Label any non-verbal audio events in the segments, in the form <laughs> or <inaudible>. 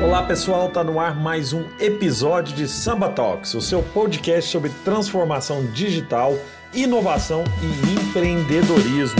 Olá pessoal, tá no ar mais um episódio de Samba Talks, o seu podcast sobre transformação digital, inovação e empreendedorismo.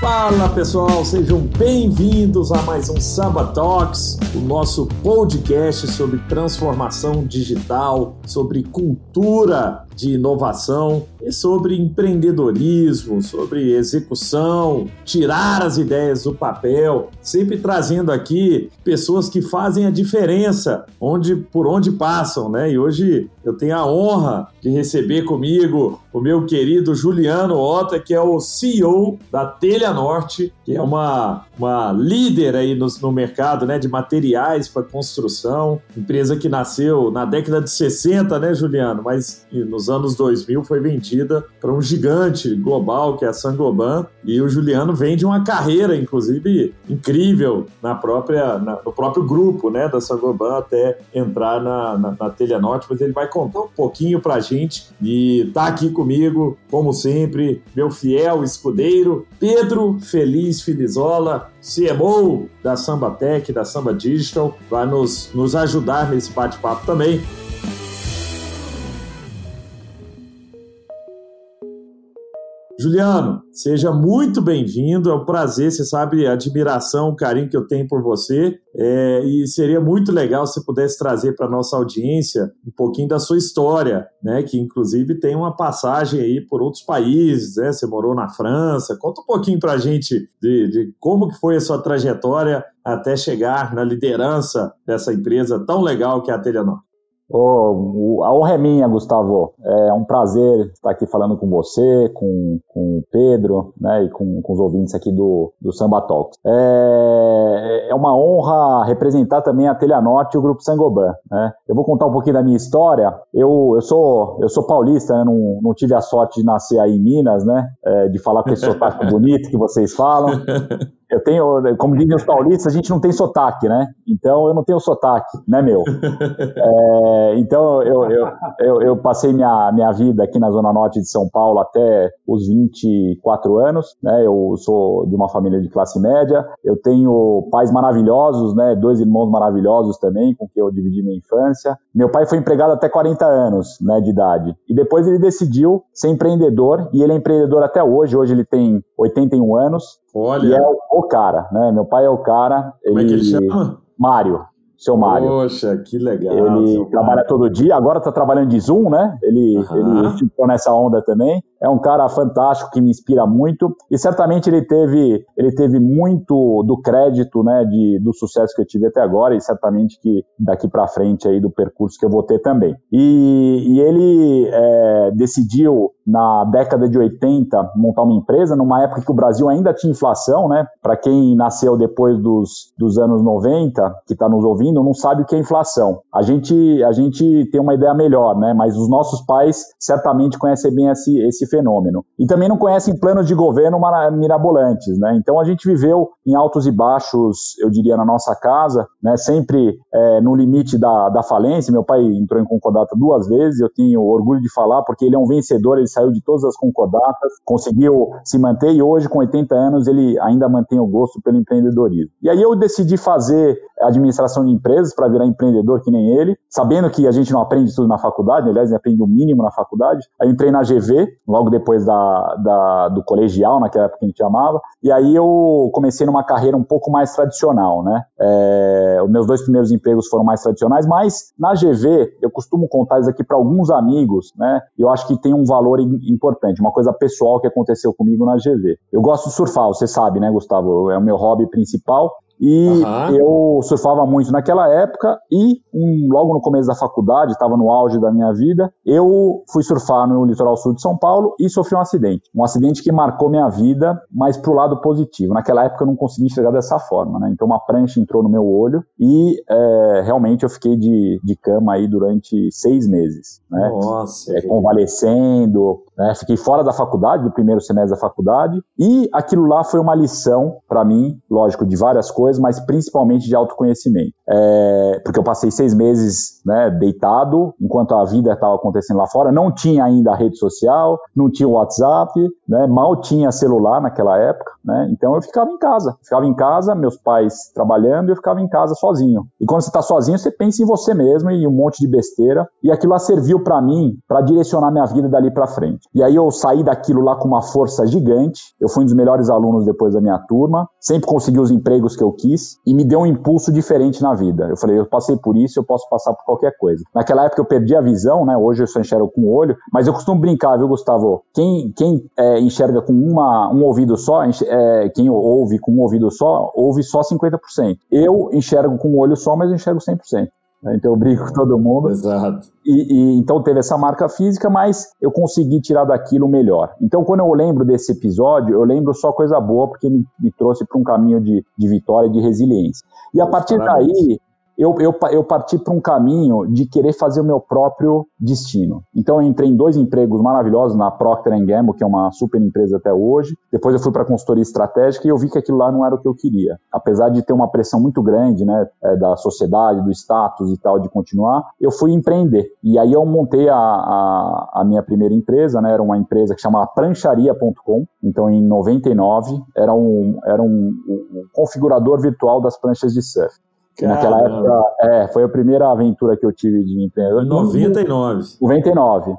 Fala pessoal, sejam bem-vindos a mais um Samba Talks, o nosso podcast sobre transformação digital, sobre cultura de inovação sobre empreendedorismo, sobre execução, tirar as ideias do papel, sempre trazendo aqui pessoas que fazem a diferença onde por onde passam, né? E hoje eu tenho a honra de receber comigo o meu querido Juliano Ota, que é o CEO da Telha Norte, que é uma, uma líder aí no, no mercado né, de materiais para construção, empresa que nasceu na década de 60, né, Juliano? Mas nos anos 2000 foi vendida para um gigante global que é a Sangoban. E o Juliano vem de uma carreira, inclusive, incrível na própria, na, no próprio grupo né, da Sangoban até entrar na, na, na Telha Norte, mas ele vai contar um pouquinho para a gente. E tá aqui comigo, como sempre, meu fiel escudeiro, Pedro Feliz Filizola, CMO da Samba Tech, da Samba Digital, vai nos, nos ajudar nesse bate-papo também. Juliano, seja muito bem-vindo. É um prazer, você sabe a admiração, o carinho que eu tenho por você. É, e seria muito legal se pudesse trazer para nossa audiência um pouquinho da sua história, né? Que inclusive tem uma passagem aí por outros países, né? Você morou na França. Conta um pouquinho para a gente de, de como que foi a sua trajetória até chegar na liderança dessa empresa tão legal que é a Telenor. Oh, a honra é minha, Gustavo. É um prazer estar aqui falando com você, com, com o Pedro né, e com, com os ouvintes aqui do, do Samba Talks. É, é uma honra representar também a Telha Norte e o Grupo Sangoban. Né? Eu vou contar um pouquinho da minha história. Eu, eu, sou, eu sou paulista, né? não, não tive a sorte de nascer aí em Minas, né? É, de falar com esse sotaque bonito que vocês falam. <laughs> Eu tenho, como dizem os paulistas, a gente não tem sotaque, né? Então eu não tenho sotaque, né, meu? <laughs> É, então eu, eu, eu, eu, passei minha, minha vida aqui na Zona Norte de São Paulo até os 24 anos, né? Eu sou de uma família de classe média, eu tenho pais maravilhosos, né? Dois irmãos maravilhosos também, com quem eu dividi minha infância. Meu pai foi empregado até 40 anos, né, de idade. E depois ele decidiu ser empreendedor, e ele é empreendedor até hoje. Hoje ele tem 81 anos. Olha. E é o, cara, né? Meu pai é o cara. Como ele... é que ele chama? Mário seu Mário. Poxa, que legal. Ele trabalha todo dia, agora está trabalhando de Zoom, né? Ele, uhum. ele ficou nessa onda também. É um cara fantástico que me inspira muito e certamente ele teve, ele teve muito do crédito, né, de, do sucesso que eu tive até agora e certamente que daqui para frente aí do percurso que eu vou ter também. E, e ele é, decidiu na década de 80 montar uma empresa numa época que o Brasil ainda tinha inflação, né? Para quem nasceu depois dos, dos anos 90, que está nos ouvindo, não sabe o que é inflação. A gente, a gente tem uma ideia melhor, né? Mas os nossos pais certamente conhecem bem esse, esse fenômeno. E também não conhecem planos de governo mirabolantes, né? Então a gente viveu em altos e baixos, eu diria, na nossa casa, né? Sempre é, no limite da, da falência. Meu pai entrou em concordata duas vezes, eu tenho orgulho de falar, porque ele é um vencedor, ele saiu de todas as concordatas, conseguiu se manter e hoje, com 80 anos, ele ainda mantém o gosto pelo empreendedorismo. E aí eu decidi fazer administração de empresas para virar empreendedor que nem ele, sabendo que a gente não aprende tudo na faculdade, aliás, aprende o mínimo na faculdade. Aí entrei na GV, logo depois da, da, do colegial, naquela época que a gente chamava, e aí eu comecei numa carreira um pouco mais tradicional, né? É, os meus dois primeiros empregos foram mais tradicionais, mas na GV, eu costumo contar isso aqui para alguns amigos, né? Eu acho que tem um valor importante, uma coisa pessoal que aconteceu comigo na GV. Eu gosto de surfar, você sabe, né, Gustavo? É o meu hobby principal. E uhum. eu surfava muito naquela época e um, logo no começo da faculdade, estava no auge da minha vida, eu fui surfar no litoral sul de São Paulo e sofri um acidente. Um acidente que marcou minha vida, mas pro lado positivo. Naquela época eu não conseguia enxergar dessa forma, né? Então uma prancha entrou no meu olho e é, realmente eu fiquei de, de cama aí durante seis meses, né? Nossa. É, convalescendo, né? Fiquei fora da faculdade, do primeiro semestre da faculdade e aquilo lá foi uma lição para mim, lógico, de várias coisas coisas, mas principalmente de autoconhecimento. É, porque eu passei seis meses né, deitado, enquanto a vida estava acontecendo lá fora, não tinha ainda a rede social, não tinha o WhatsApp, né, mal tinha celular naquela época, né, então eu ficava em casa, ficava em casa, meus pais trabalhando eu ficava em casa sozinho. E quando você está sozinho, você pensa em você mesmo e um monte de besteira, e aquilo lá serviu para mim, para direcionar minha vida dali para frente. E aí eu saí daquilo lá com uma força gigante, eu fui um dos melhores alunos depois da minha turma, sempre consegui os empregos que eu quis, e me deu um impulso diferente na vida. Eu falei, eu passei por isso, eu posso passar por qualquer coisa. Naquela época eu perdi a visão, né, hoje eu só enxergo com o olho, mas eu costumo brincar, viu, Gustavo? Quem, quem é, enxerga com uma, um ouvido só, é, quem ouve com um ouvido só, ouve só 50%. Eu enxergo com um olho só, mas eu enxergo 100%. Né? Então eu brinco com todo mundo. Exato. E, e, então teve essa marca física, mas eu consegui tirar daquilo o melhor. Então quando eu lembro desse episódio, eu lembro só coisa boa, porque me, me trouxe para um caminho de, de vitória e de resiliência. E a partir Parabéns. daí, eu, eu, eu parti para um caminho de querer fazer o meu próprio destino. Então eu entrei em dois empregos maravilhosos na Procter Gamble, que é uma super empresa até hoje. Depois eu fui para consultoria estratégica e eu vi que aquilo lá não era o que eu queria. Apesar de ter uma pressão muito grande, né, é, da sociedade, do status e tal de continuar, eu fui empreender. E aí eu montei a, a, a minha primeira empresa, né, era uma empresa que chamava prancharia.com. Então em 99 era um era um, um configurador virtual das pranchas de surf. Naquela época, é, foi a primeira aventura que eu tive de empreendedor. Em 99. 99.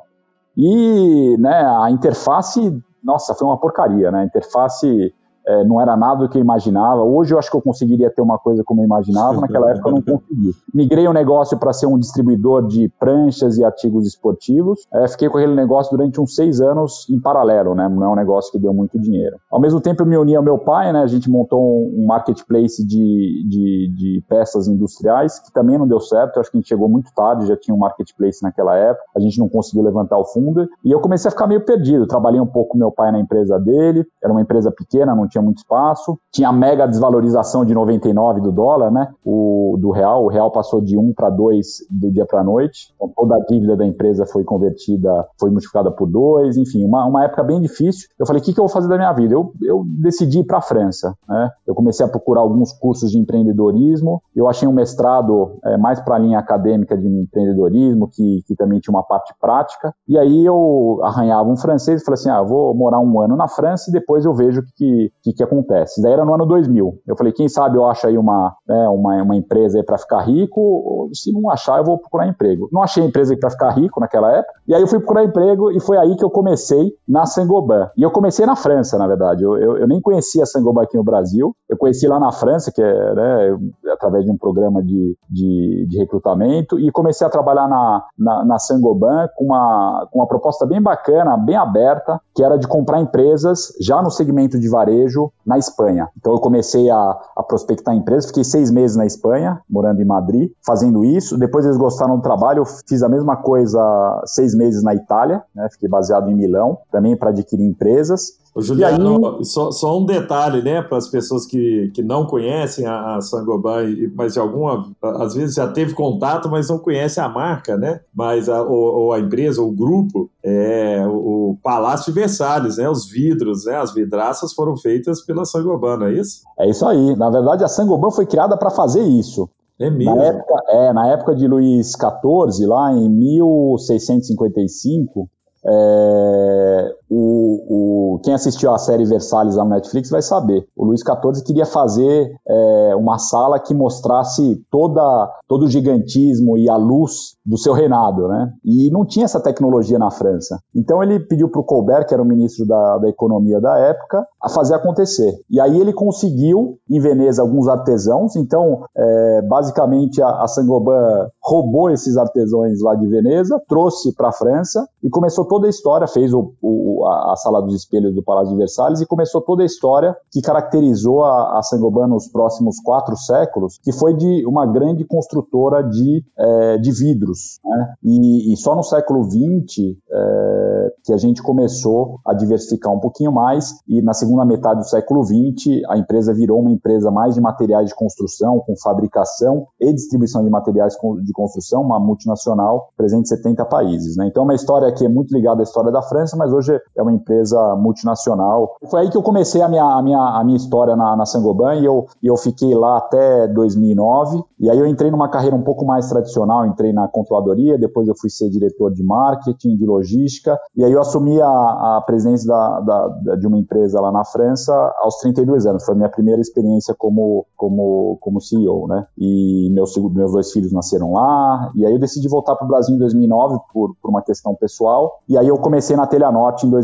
E, né, a interface, nossa, foi uma porcaria, né? A interface é, não era nada do que eu imaginava. Hoje eu acho que eu conseguiria ter uma coisa como eu imaginava, naquela época eu não <laughs> consegui. Migrei o negócio para ser um distribuidor de pranchas e artigos esportivos. É, fiquei com aquele negócio durante uns seis anos em paralelo, né? Não é um negócio que deu muito dinheiro. Ao mesmo tempo eu me uni ao meu pai, né? A gente montou um marketplace de, de, de peças industriais, que também não deu certo. Eu acho que a gente chegou muito tarde, já tinha um marketplace naquela época. A gente não conseguiu levantar o fundo. E eu comecei a ficar meio perdido. Trabalhei um pouco com meu pai na empresa dele. Era uma empresa pequena, não tinha tinha muito espaço. Tinha a mega desvalorização de 99 do dólar, né? O, do real. O real passou de 1 para 2 do dia para noite. Então, toda a dívida da empresa foi convertida, foi multiplicada por 2. Enfim, uma, uma época bem difícil. Eu falei, o que, que eu vou fazer da minha vida? Eu, eu decidi ir para a França. Né? Eu comecei a procurar alguns cursos de empreendedorismo. Eu achei um mestrado é, mais para a linha acadêmica de empreendedorismo, que, que também tinha uma parte prática. E aí eu arranhava um francês e falei assim, ah, vou morar um ano na França e depois eu vejo o que, que que, acontece? Daí era no ano 2000. Eu falei, quem sabe eu acho aí uma, né, uma, uma empresa para ficar rico, se não achar, eu vou procurar emprego. Não achei empresa para ficar rico naquela época, e aí eu fui procurar emprego e foi aí que eu comecei na Sangoban. E eu comecei na França, na verdade. Eu, eu, eu nem conhecia a Sangoban aqui no Brasil, eu conheci lá na França, que é né, através de um programa de, de, de, recrutamento, e comecei a trabalhar na, na, na Sangoban com uma, com uma proposta bem bacana, bem aberta, que era de comprar empresas já no segmento de varejo na Espanha. Então eu comecei a, a prospectar empresas, fiquei seis meses na Espanha, morando em Madrid, fazendo isso. Depois eles gostaram do trabalho, eu fiz a mesma coisa seis meses na Itália, né? fiquei baseado em Milão, também para adquirir empresas. Ô, Juliano, aí... só, só, um detalhe, né, para as pessoas que, que não conhecem a, a Sangoban, mas de alguma, às vezes já teve contato, mas não conhece a marca, né, mas a, ou, ou a empresa, ou o grupo, é o, o Palácio de Versalhes, né, os vidros, né, as vidraças foram feitas pela Sangoban, não é isso? É isso aí. Na verdade, a Sangoban foi criada para fazer isso. É mesmo? Na época, é, na época de Luís XIV, lá em 1655, é, o, o, quem assistiu à série Versalhes lá no Netflix vai saber. O Luís XIV queria fazer é, uma sala que mostrasse toda, todo o gigantismo e a luz do seu reinado, né? E não tinha essa tecnologia na França. Então ele pediu para o Colbert, que era o ministro da, da economia da época, a fazer acontecer. E aí ele conseguiu em Veneza alguns artesãos. Então, é, basicamente a, a Saint-Gobain roubou esses artesãos lá de Veneza, trouxe para a França e começou toda a história. Fez o, o a, a, Sala dos Espelhos do Palácio de Versalhes e começou toda a história que caracterizou a, a Saint-Gobain nos próximos quatro séculos, que foi de uma grande construtora de, é, de vidros. Né? E, e, só no século XX, é, que a gente começou a diversificar um pouquinho mais e na segunda metade do século XX a empresa virou uma empresa mais de materiais de construção, com fabricação e distribuição de materiais de construção, uma multinacional presente em 70 países. Né? Então é uma história que é muito ligada à história da França, mas hoje é uma empresa multinacional. Foi aí que eu comecei a minha, a minha, a minha história na, na Sangoban e eu, e eu fiquei lá até 2009. E aí eu entrei numa carreira um pouco mais tradicional, entrei na controladoria, depois eu fui ser diretor de marketing, de logística, e aí eu assumi a, a presidência da, da, de uma empresa lá na França aos 32 anos. Foi a minha primeira experiência como, como, como CEO, né? E meus, meus dois filhos nasceram lá, e aí eu decidi voltar para o Brasil em 2009 por, por uma questão pessoal, e aí eu comecei na Telha Norte em 2009.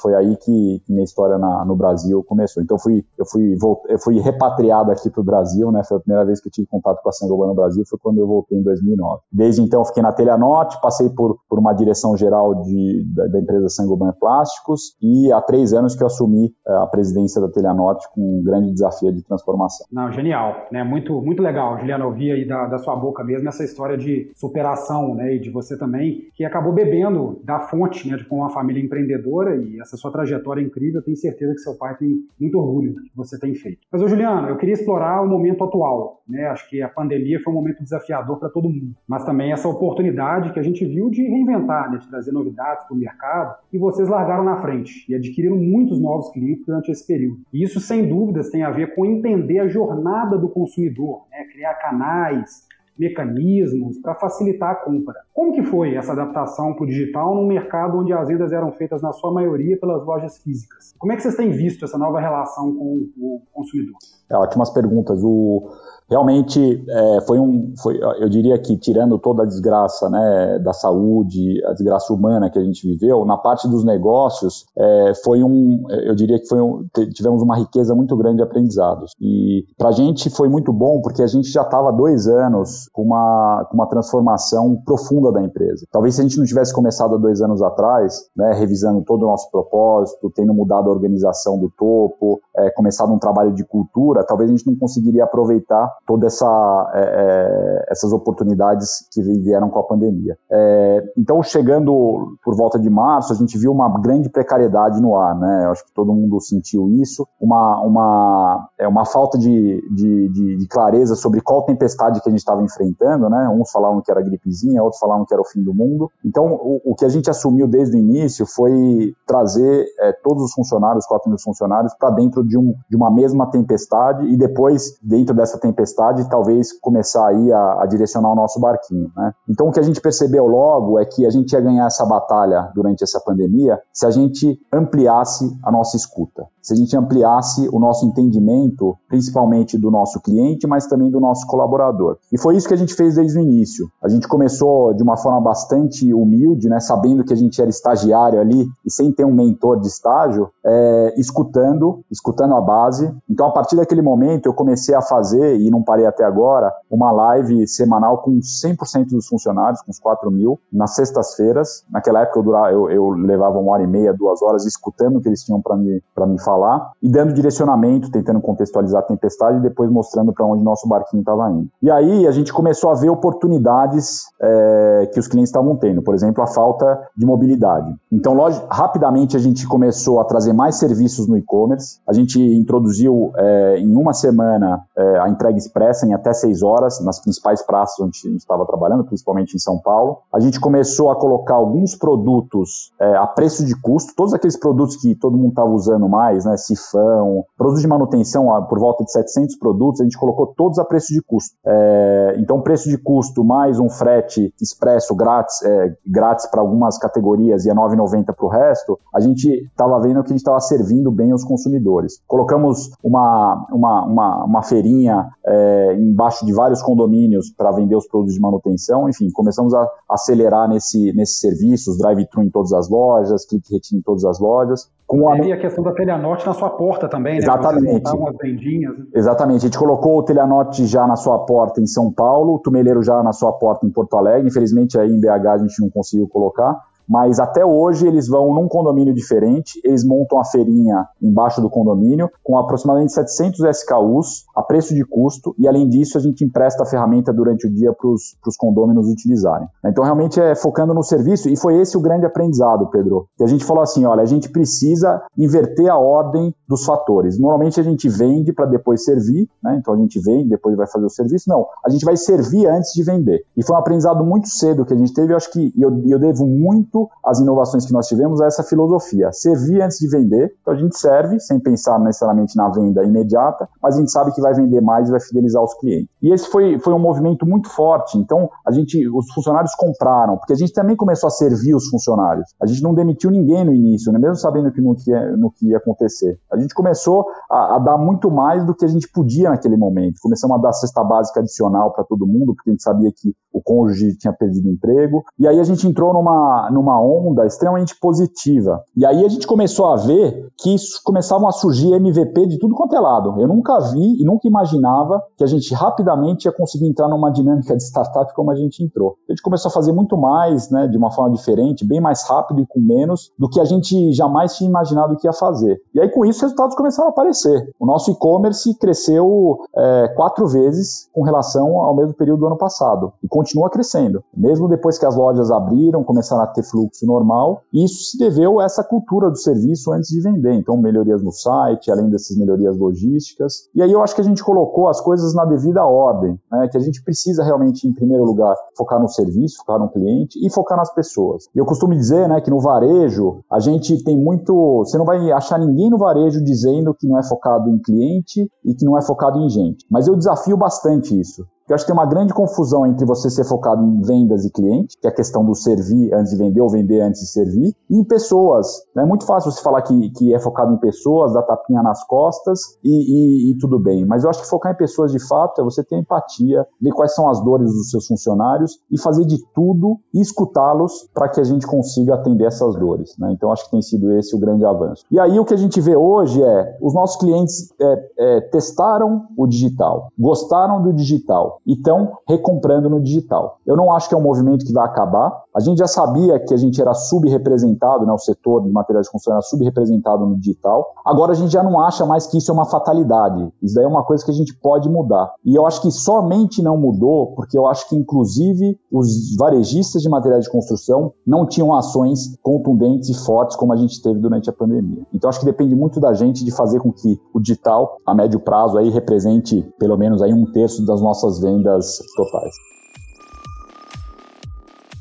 Foi aí que, minha história na, no Brasil começou. Então eu fui, eu fui, eu fui repatriado aqui para o Brasil, né? Foi a primeira vez que eu tive contato com a Sangoban no Brasil, foi quando eu voltei em 2009. Desde então eu fiquei na Telha Norte, passei por, por uma direção geral de, da, da empresa Sangoban Plásticos, e há três anos que eu assumi eh, a presidência da Telha Norte com um grande desafio de transformação. Não, genial, né? Muito, muito legal, Juliana, ouvir aí da, da sua boca mesmo essa história de superação, né? E de você também, que acabou bebendo da fonte, né? De com uma família empreendedora e essa sua trajetória incrível, eu tenho certeza que seu pai tem muito orgulho do que você tem feito. Mas, ô, Juliana, eu queria explorar o momento atual, né? Acho que a pandemia foi um momento desafiador para todo mundo, mas também essa oportunidade que a gente viu de reinventar, né? De trazer novidades para o mercado e vocês largaram na frente e adquiriram muitos novos clientes durante esse período. E isso, sem dúvidas, tem a ver com entender a jornada do consumidor, né? criar canais, mecanismos para facilitar a compra. Como que foi essa adaptação para o digital num mercado onde as vendas eram feitas na sua maioria pelas lojas físicas? Como é que vocês têm visto essa nova relação com o consumidor? É, ótimas perguntas. O, realmente é, foi um, foi, eu diria que tirando toda a desgraça né, da saúde, a desgraça humana que a gente viveu, na parte dos negócios é, foi um, eu diria que foi um, tivemos uma riqueza muito grande de aprendizados e para a gente foi muito bom porque a gente já estava dois anos com uma, com uma transformação profunda da empresa. Talvez se a gente não tivesse começado há dois anos atrás, né, revisando todo o nosso propósito, tendo mudado a organização do topo, é, começado um trabalho de cultura, talvez a gente não conseguiria aproveitar todas essa, é, é, essas oportunidades que vieram com a pandemia. É, então, chegando por volta de março, a gente viu uma grande precariedade no ar, né? Eu acho que todo mundo sentiu isso, uma, uma, é, uma falta de, de, de, de clareza sobre qual tempestade que a gente estava enfrentando, né? Uns falavam que era gripezinha, outros falavam que era o fim do mundo. Então, o, o que a gente assumiu desde o início foi trazer é, todos os funcionários, 4 mil funcionários, para dentro de, um, de uma mesma tempestade e depois, dentro dessa tempestade, talvez começar aí a, a direcionar o nosso barquinho. Né? Então, o que a gente percebeu logo é que a gente ia ganhar essa batalha durante essa pandemia se a gente ampliasse a nossa escuta, se a gente ampliasse o nosso entendimento, principalmente do nosso cliente, mas também do nosso colaborador. E foi isso que a gente fez desde o início. A gente começou de uma forma bastante humilde, né, sabendo que a gente era estagiário ali e sem ter um mentor de estágio, é, escutando, escutando a base. Então, a partir daquele momento, eu comecei a fazer, e não parei até agora, uma live semanal com 100% dos funcionários, com os 4 mil, nas sextas-feiras. Naquela época, eu, durava, eu, eu, levava uma hora e meia, duas horas, escutando o que eles tinham para me, me falar e dando direcionamento, tentando contextualizar a tempestade e depois mostrando para onde nosso barquinho estava indo. E aí, a gente começou a ver oportunidades é, que os clientes estavam tendo, por exemplo, a falta de mobilidade. Então, rapidamente a gente começou a trazer mais serviços no e-commerce. A gente introduziu é, em uma semana é, a entrega expressa em até seis horas nas principais praças onde a gente estava trabalhando, principalmente em São Paulo. A gente começou a colocar alguns produtos é, a preço de custo, todos aqueles produtos que todo mundo estava usando mais, né, sifão, produtos de manutenção por volta de 700 produtos, a gente colocou todos a preço de custo. É, então, preço de custo mais um frete expresso grátis, é, grátis para algumas categorias e a 9,90 para o resto, a gente estava vendo que a gente estava servindo bem os consumidores. Colocamos uma, uma, uma, uma feirinha é, embaixo de vários condomínios para vender os produtos de manutenção, enfim, começamos a acelerar nesse, nesses serviços, drive-thru em todas as lojas, click retin em todas as lojas. Com a... E a questão da Telhanorte na sua porta também, né? Exatamente. Umas vendinhas, né? Exatamente. A gente colocou o Telhanorte já na sua porta em São Paulo, o Tumeleiro já na sua porta em Porto Alegre. Infelizmente aí em BH a gente não conseguiu colocar. Mas até hoje eles vão num condomínio diferente, eles montam a feirinha embaixo do condomínio com aproximadamente 700 SKUs a preço de custo e além disso a gente empresta a ferramenta durante o dia para os condôminos utilizarem. Então realmente é focando no serviço e foi esse o grande aprendizado, Pedro. Que a gente falou assim, olha, a gente precisa inverter a ordem dos fatores. Normalmente a gente vende para depois servir, né? Então a gente vende, depois vai fazer o serviço. Não, a gente vai servir antes de vender. E foi um aprendizado muito cedo que a gente teve. Eu acho que eu, eu devo muito às inovações que nós tivemos a essa filosofia. Servir antes de vender. Então a gente serve sem pensar necessariamente na venda imediata, mas a gente sabe que vai vender mais e vai fidelizar os clientes. E esse foi, foi um movimento muito forte. Então a gente, os funcionários compraram, porque a gente também começou a servir os funcionários. A gente não demitiu ninguém no início, né? mesmo sabendo que no que ia, no que ia acontecer. A gente começou a, a dar muito mais do que a gente podia naquele momento. Começamos a dar cesta básica adicional para todo mundo, porque a gente sabia que o cônjuge tinha perdido emprego. E aí a gente entrou numa, numa onda extremamente positiva. E aí a gente começou a ver que começavam a surgir MVP de tudo quanto é lado. Eu nunca vi e nunca imaginava que a gente rapidamente ia conseguir entrar numa dinâmica de startup como a gente entrou. A gente começou a fazer muito mais, né, de uma forma diferente, bem mais rápido e com menos do que a gente jamais tinha imaginado que ia fazer. E aí com isso os resultados começaram a aparecer. O nosso e-commerce cresceu é, quatro vezes com relação ao mesmo período do ano passado e continua crescendo. Mesmo depois que as lojas abriram, começaram a ter fluxo normal, e isso se deveu a essa cultura do serviço antes de vender. Então, melhorias no site, além dessas melhorias logísticas. E aí eu acho que a gente colocou as coisas na devida ordem, né? que a gente precisa realmente, em primeiro lugar, focar no serviço, focar no cliente e focar nas pessoas. E eu costumo dizer né, que no varejo, a gente tem muito. Você não vai achar ninguém no varejo dizendo que não é focado em cliente e que não é focado em gente. Mas eu desafio bastante isso. Eu acho que tem uma grande confusão entre você ser focado em vendas e cliente, que é a questão do servir antes de vender ou vender antes de servir, e em pessoas. É muito fácil você falar que, que é focado em pessoas, dar tapinha nas costas e, e, e tudo bem. Mas eu acho que focar em pessoas de fato é você ter empatia, ver quais são as dores dos seus funcionários e fazer de tudo e escutá-los para que a gente consiga atender essas dores. Né? Então acho que tem sido esse o grande avanço. E aí o que a gente vê hoje é os nossos clientes é, é, testaram o digital, gostaram do digital e estão recomprando no digital. Eu não acho que é um movimento que vai acabar. A gente já sabia que a gente era subrepresentado, né, o setor de materiais de construção era subrepresentado no digital. Agora a gente já não acha mais que isso é uma fatalidade. Isso daí é uma coisa que a gente pode mudar. E eu acho que somente não mudou porque eu acho que, inclusive, os varejistas de materiais de construção não tinham ações contundentes e fortes como a gente teve durante a pandemia. Então acho que depende muito da gente de fazer com que o digital, a médio prazo, aí represente pelo menos aí um terço das nossas vendas vendas totais.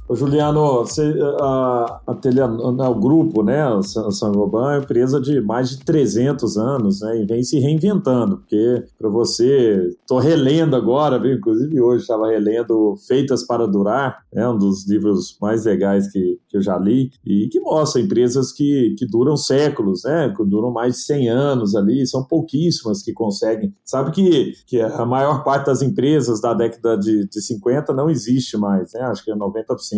Ô Juliano, você, a, a né, o grupo, né, a Sangoban é uma empresa de mais de 300 anos, né, e vem se reinventando, porque para você, estou relendo agora, viu, inclusive hoje estava relendo Feitas para Durar, né, um dos livros mais legais que, que eu já li, e que mostra empresas que, que duram séculos, né, que duram mais de 100 anos ali, são pouquíssimas que conseguem. Sabe que, que a maior parte das empresas da década de, de 50 não existe mais, né, acho que é 90%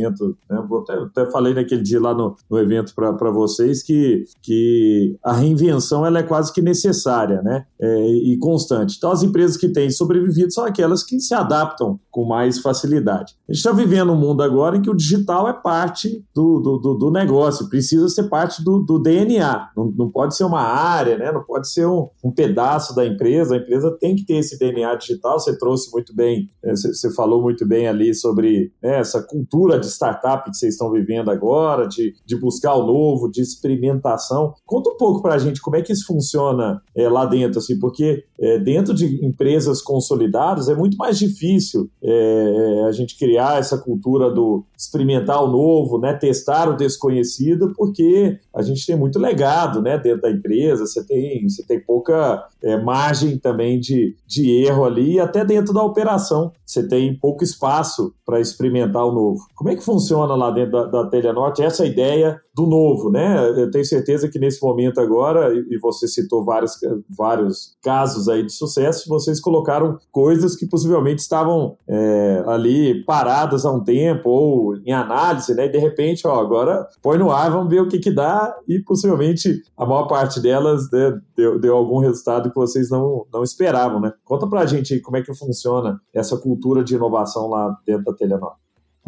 né? Até, até, falei naquele dia lá no, no evento para vocês que, que a reinvenção ela é quase que necessária né? É, e constante. Então, as empresas que têm sobrevivido são aquelas que se adaptam com mais facilidade. A gente está vivendo um mundo agora em que o digital é parte do, do, do, do negócio, precisa ser parte do, do DNA, não, não, pode ser uma área, né? não pode ser um, um, pedaço da empresa, a empresa tem que ter esse DNA digital. Você trouxe muito bem, é, você, você falou muito bem ali sobre né, essa cultura de startup que vocês estão vivendo agora, de, de buscar o novo, de experimentação. Conta um pouco para a gente como é que isso funciona é, lá dentro, assim, porque é, dentro de empresas consolidadas é muito mais difícil é, a gente criar essa cultura do experimentar o novo, né, testar o desconhecido, porque a gente tem muito legado né, dentro da empresa, você tem, você tem pouca é, margem também de, de erro ali, até dentro da operação você tem pouco espaço para experimentar o novo. Como é que funciona lá dentro da, da Telenorte essa ideia do novo, né? Eu tenho certeza que nesse momento agora, e você citou vários, vários casos aí de sucesso, vocês colocaram coisas que possivelmente estavam é, ali paradas há um tempo ou em análise, né? E de repente, ó, agora põe no ar, vamos ver o que que dá e possivelmente a maior parte delas né, deu, deu algum resultado que vocês não, não esperavam, né? Conta pra gente aí como é que funciona essa cultura de inovação lá dentro da Telenor.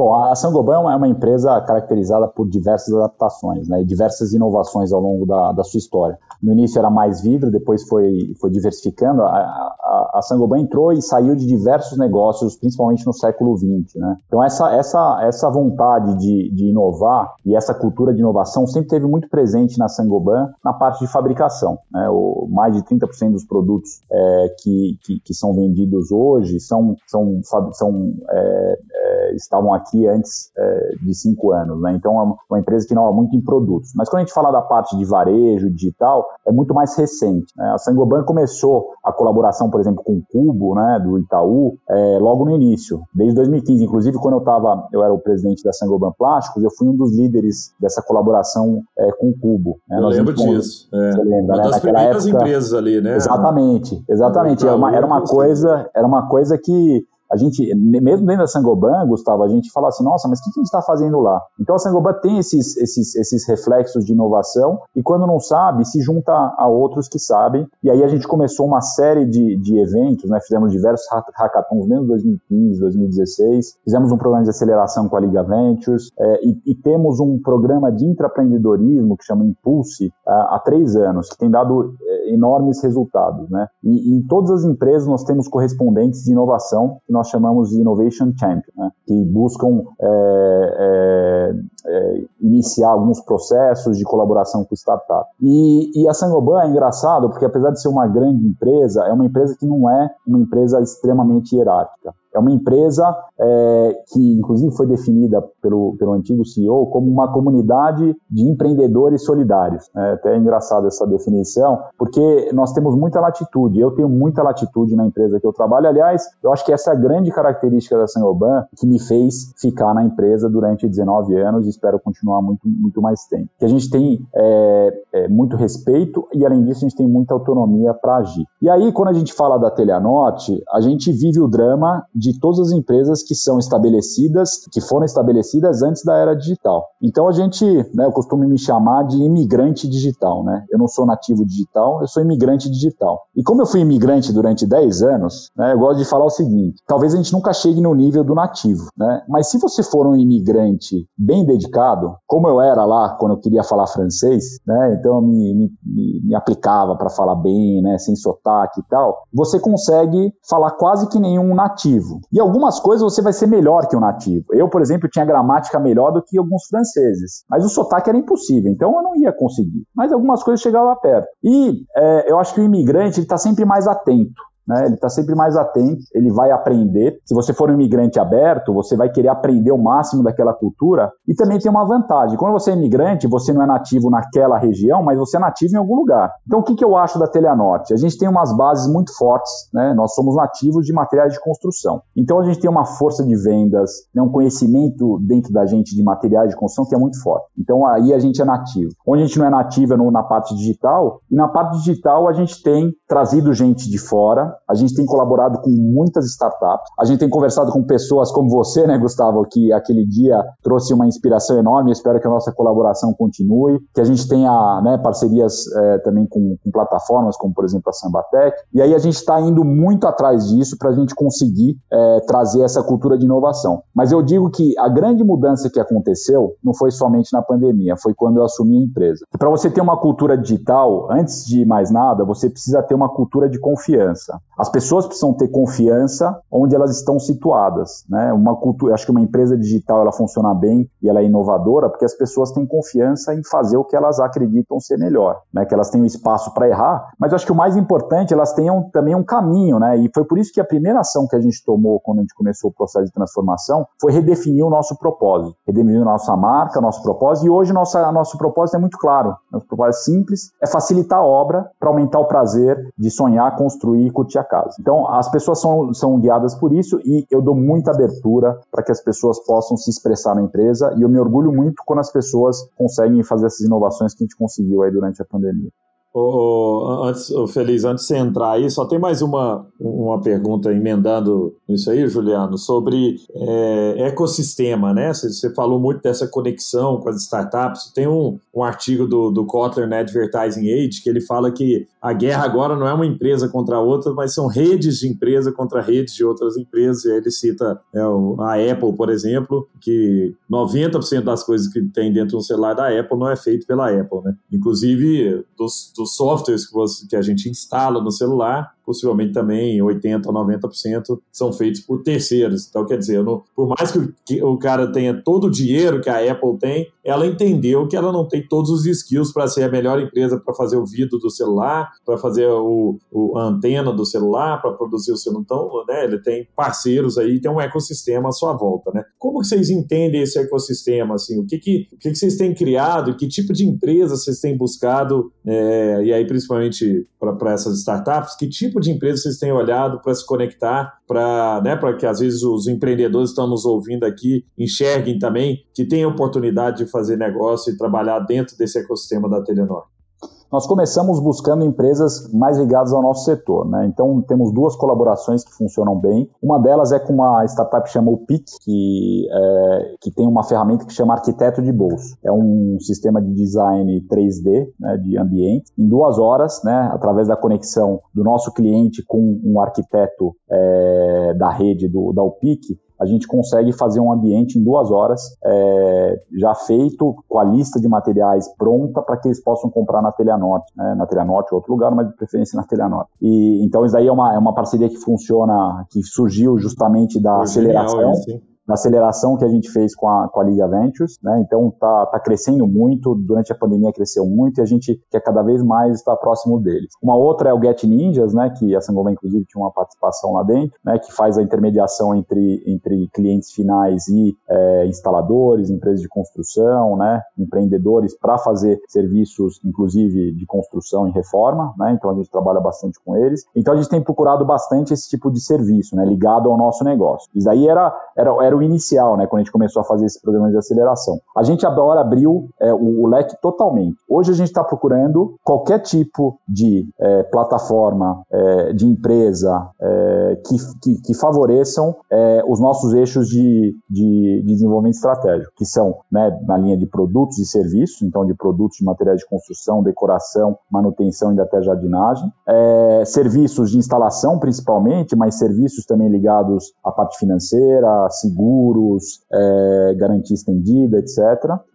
Bom, a Sangoban é uma empresa caracterizada por diversas adaptações né, e diversas inovações ao longo da, da sua história. No início era mais vidro, depois foi, foi diversificando. A, a, a Sangoban entrou e saiu de diversos negócios, principalmente no século XX. Né? Então, essa, essa, essa vontade de, de inovar e essa cultura de inovação sempre teve muito presente na Sangoban na parte de fabricação. Né? O, mais de 30% dos produtos é, que, que, que, são vendidos hoje são, são, são é, é, estavam aqui antes é, de cinco anos. Né? Então, é uma empresa que inova muito em produtos. Mas quando a gente fala da parte de varejo, digital, é muito mais recente. Né? A Sangoban começou a colaboração, por exemplo, com o Cubo, né, do Itaú, é, logo no início, desde 2015. Inclusive, quando eu tava, eu era o presidente da Sangoban Plásticos, eu fui um dos líderes dessa colaboração é, com o Cubo. Né? Eu Nós lembro disso. É. Você lembra, uma né? das Naquela primeiras época, empresas ali, né? Exatamente, exatamente. Era uma, era uma coisa, era uma coisa que a gente, mesmo dentro da Sangoban, Gustavo, a gente fala assim, nossa, mas o que, a gente está fazendo lá? Então a Sangoban tem esses, esses, esses reflexos de inovação e quando não sabe, se junta a outros que sabem. E aí a gente começou uma série de, de eventos, né? fizemos diversos hackathons em 2015, 2016, fizemos um programa de aceleração com a Liga Ventures é, e, e, temos um programa de intraempreendedorismo que chama Impulse há, há três anos, que tem dado é, enormes resultados. Né? E, e em todas as empresas nós temos correspondentes de inovação que nós nós chamamos de Innovation Champion, né, que buscam é, é, é, iniciar alguns processos de colaboração com startup. E, e a Sangoban é engraçado porque apesar de ser uma grande empresa, é uma empresa que não é uma empresa extremamente hierárquica. É uma empresa é, que, inclusive, foi definida pelo, pelo antigo CEO como uma comunidade de empreendedores solidários. É até engraçado essa definição, porque nós temos muita latitude. Eu tenho muita latitude na empresa que eu trabalho. Aliás, eu acho que essa é a grande característica da Sangoban que me fez ficar na empresa durante 19 anos e espero continuar muito, muito mais tempo. Que a gente tem é, é, muito respeito e, além disso, a gente tem muita autonomia para agir. E aí, quando a gente fala da Telhanorte, a gente vive o drama de todas as empresas que são estabelecidas, que foram estabelecidas antes da era digital. Então a gente, né, eu costumo me chamar de imigrante digital, né? Eu não sou nativo digital, eu sou imigrante digital. E como eu fui imigrante durante 10 anos, né, eu gosto de falar o seguinte: talvez a gente nunca chegue no nível do nativo, né? Mas se você for um imigrante bem dedicado, como eu era lá quando eu queria falar francês, né? Então eu me, me, me aplicava para falar bem, né? Sem sotaque e tal, você consegue falar quase que nenhum nativo nativo. E algumas coisas você vai ser melhor que o nativo. Eu, por exemplo, tinha gramática melhor do que alguns franceses, mas o sotaque era impossível, então eu não ia conseguir. Mas algumas coisas chegavam perto. E é, eu acho que o imigrante está sempre mais atento né? Ele está sempre mais atento, ele vai aprender. Se você for um imigrante aberto, você vai querer aprender o máximo daquela cultura. E também tem uma vantagem: quando você é imigrante, você não é nativo naquela região, mas você é nativo em algum lugar. Então, o que, que eu acho da Teleanorte? A gente tem umas bases muito fortes, né? Nós somos nativos de materiais de construção. Então, a gente tem uma força de vendas, né? um conhecimento dentro da gente de materiais de construção que é muito forte. Então, aí a gente é nativo. Onde a gente não é nativo é na parte digital, e na parte digital a gente tem trazido gente de fora, a gente tem colaborado com muitas startups, a gente tem conversado com pessoas como você, né, Gustavo, que aquele dia trouxe uma inspiração enorme. Espero que a nossa colaboração continue, que a gente tenha né, parcerias é, também com, com, plataformas como, por exemplo, a Sambatec. E aí a gente está indo muito atrás disso para a gente conseguir é, trazer essa cultura de inovação. Mas eu digo que a grande mudança que aconteceu não foi somente na pandemia, foi quando eu assumi a empresa. Para você ter uma cultura digital, antes de mais nada, você precisa ter uma cultura de confiança. As pessoas precisam ter confiança onde elas estão situadas, né? Uma cultura, acho que uma empresa digital ela funciona bem e ela é inovadora porque as pessoas têm confiança em fazer o que elas acreditam ser melhor, né? Que elas tenham espaço para errar, mas acho que o mais importante elas tenham também um caminho, né? E foi por isso que a primeira ação que a gente tomou quando a gente começou o processo de transformação foi redefinir o nosso propósito, redefinir a nossa marca, nosso propósito. E hoje nossa nosso propósito é muito claro, nosso propósito é simples, é facilitar a obra para aumentar o prazer de sonhar, construir e a casa. Então, as pessoas são, são guiadas por isso e eu dou muita abertura para que as pessoas possam se expressar na empresa e eu me orgulho muito quando as pessoas conseguem fazer essas inovações que a gente conseguiu aí durante a pandemia. Oh, antes, oh, Feliz, antes de você entrar aí, só tem mais uma, uma pergunta emendando isso aí, Juliano, sobre é, ecossistema, né? Você, você, falou muito dessa conexão com as startups. Tem um, um artigo do, do Kotler na Advertising Age, que ele fala que a guerra agora não é uma empresa contra outra, mas são redes de empresa contra redes de outras empresas. E aí ele cita é, a Apple, por exemplo, que 90% das coisas que tem dentro do celular da Apple não é feito pela Apple, né? Inclusive dos, dos softwares que, você, que a gente instala no celular, possivelmente também 80% ou 90% são feitos por terceiros. Então, quer dizer, por mais que, que o cara tenha todo o dinheiro que a Apple tem, ela entendeu que ela não tem todos os skills para ser a melhor empresa para fazer o vidro do celular, para fazer o, o, a antena do celular, para produzir o celular. Então, né, ele tem parceiros aí, tem um ecossistema à sua volta, né? Como que vocês entendem esse ecossistema, assim? O que que, o que, que vocês têm criado? Que tipo de empresa vocês têm buscado? É, e aí, principalmente para essas startups, que tipo de empresa vocês têm olhado para se conectar, para né, que às vezes os empreendedores que estão nos ouvindo aqui enxerguem também que tem oportunidade de fazer negócio e trabalhar dentro desse ecossistema da Telenor? Nós começamos buscando empresas mais ligadas ao nosso setor, né? Então temos duas colaborações que funcionam bem. Uma delas é com uma startup que chama PIC, que, é, que tem uma ferramenta que chama Arquiteto de Bolso. É um sistema de design 3D, né, de ambiente. Em duas horas, né, através da conexão do nosso cliente com um arquiteto é, da rede do, da UPIC, a gente consegue fazer um ambiente em duas horas, é, já feito, com a lista de materiais pronta para que eles possam comprar na Telha Norte, né? na Telha Norte ou outro lugar, mas de preferência na Telha Norte. E, então isso daí é uma, é uma parceria que funciona, que surgiu justamente da aceleração. Genial, na aceleração que a gente fez com a, com a Liga Ventures, né? Então tá, tá crescendo muito, durante a pandemia cresceu muito e a gente quer cada vez mais estar próximo deles. Uma outra é o Get Ninjas, né? Que a Sangoma inclusive tinha uma participação lá dentro, né? Que faz a intermediação entre, entre clientes finais e é, instaladores, empresas de construção, né? Empreendedores para fazer serviços, inclusive de construção e reforma, né? Então a gente trabalha bastante com eles. Então a gente tem procurado bastante esse tipo de serviço, né? Ligado ao nosso negócio. Isso aí era, era, era o inicial, né, quando a gente começou a fazer esse programa de aceleração. A gente agora abriu é, o, o, leque totalmente. Hoje a gente está procurando qualquer tipo de é, plataforma, é, de empresa é, que, que, que, favoreçam é, os nossos eixos de, de, de, desenvolvimento estratégico, que são né, na linha de produtos e serviços, então de produtos de materiais de construção, decoração, manutenção e até jardinagem, é, serviços de instalação principalmente, mas serviços também ligados à parte financeira, seguro, seguros, é, garantia estendida, etc.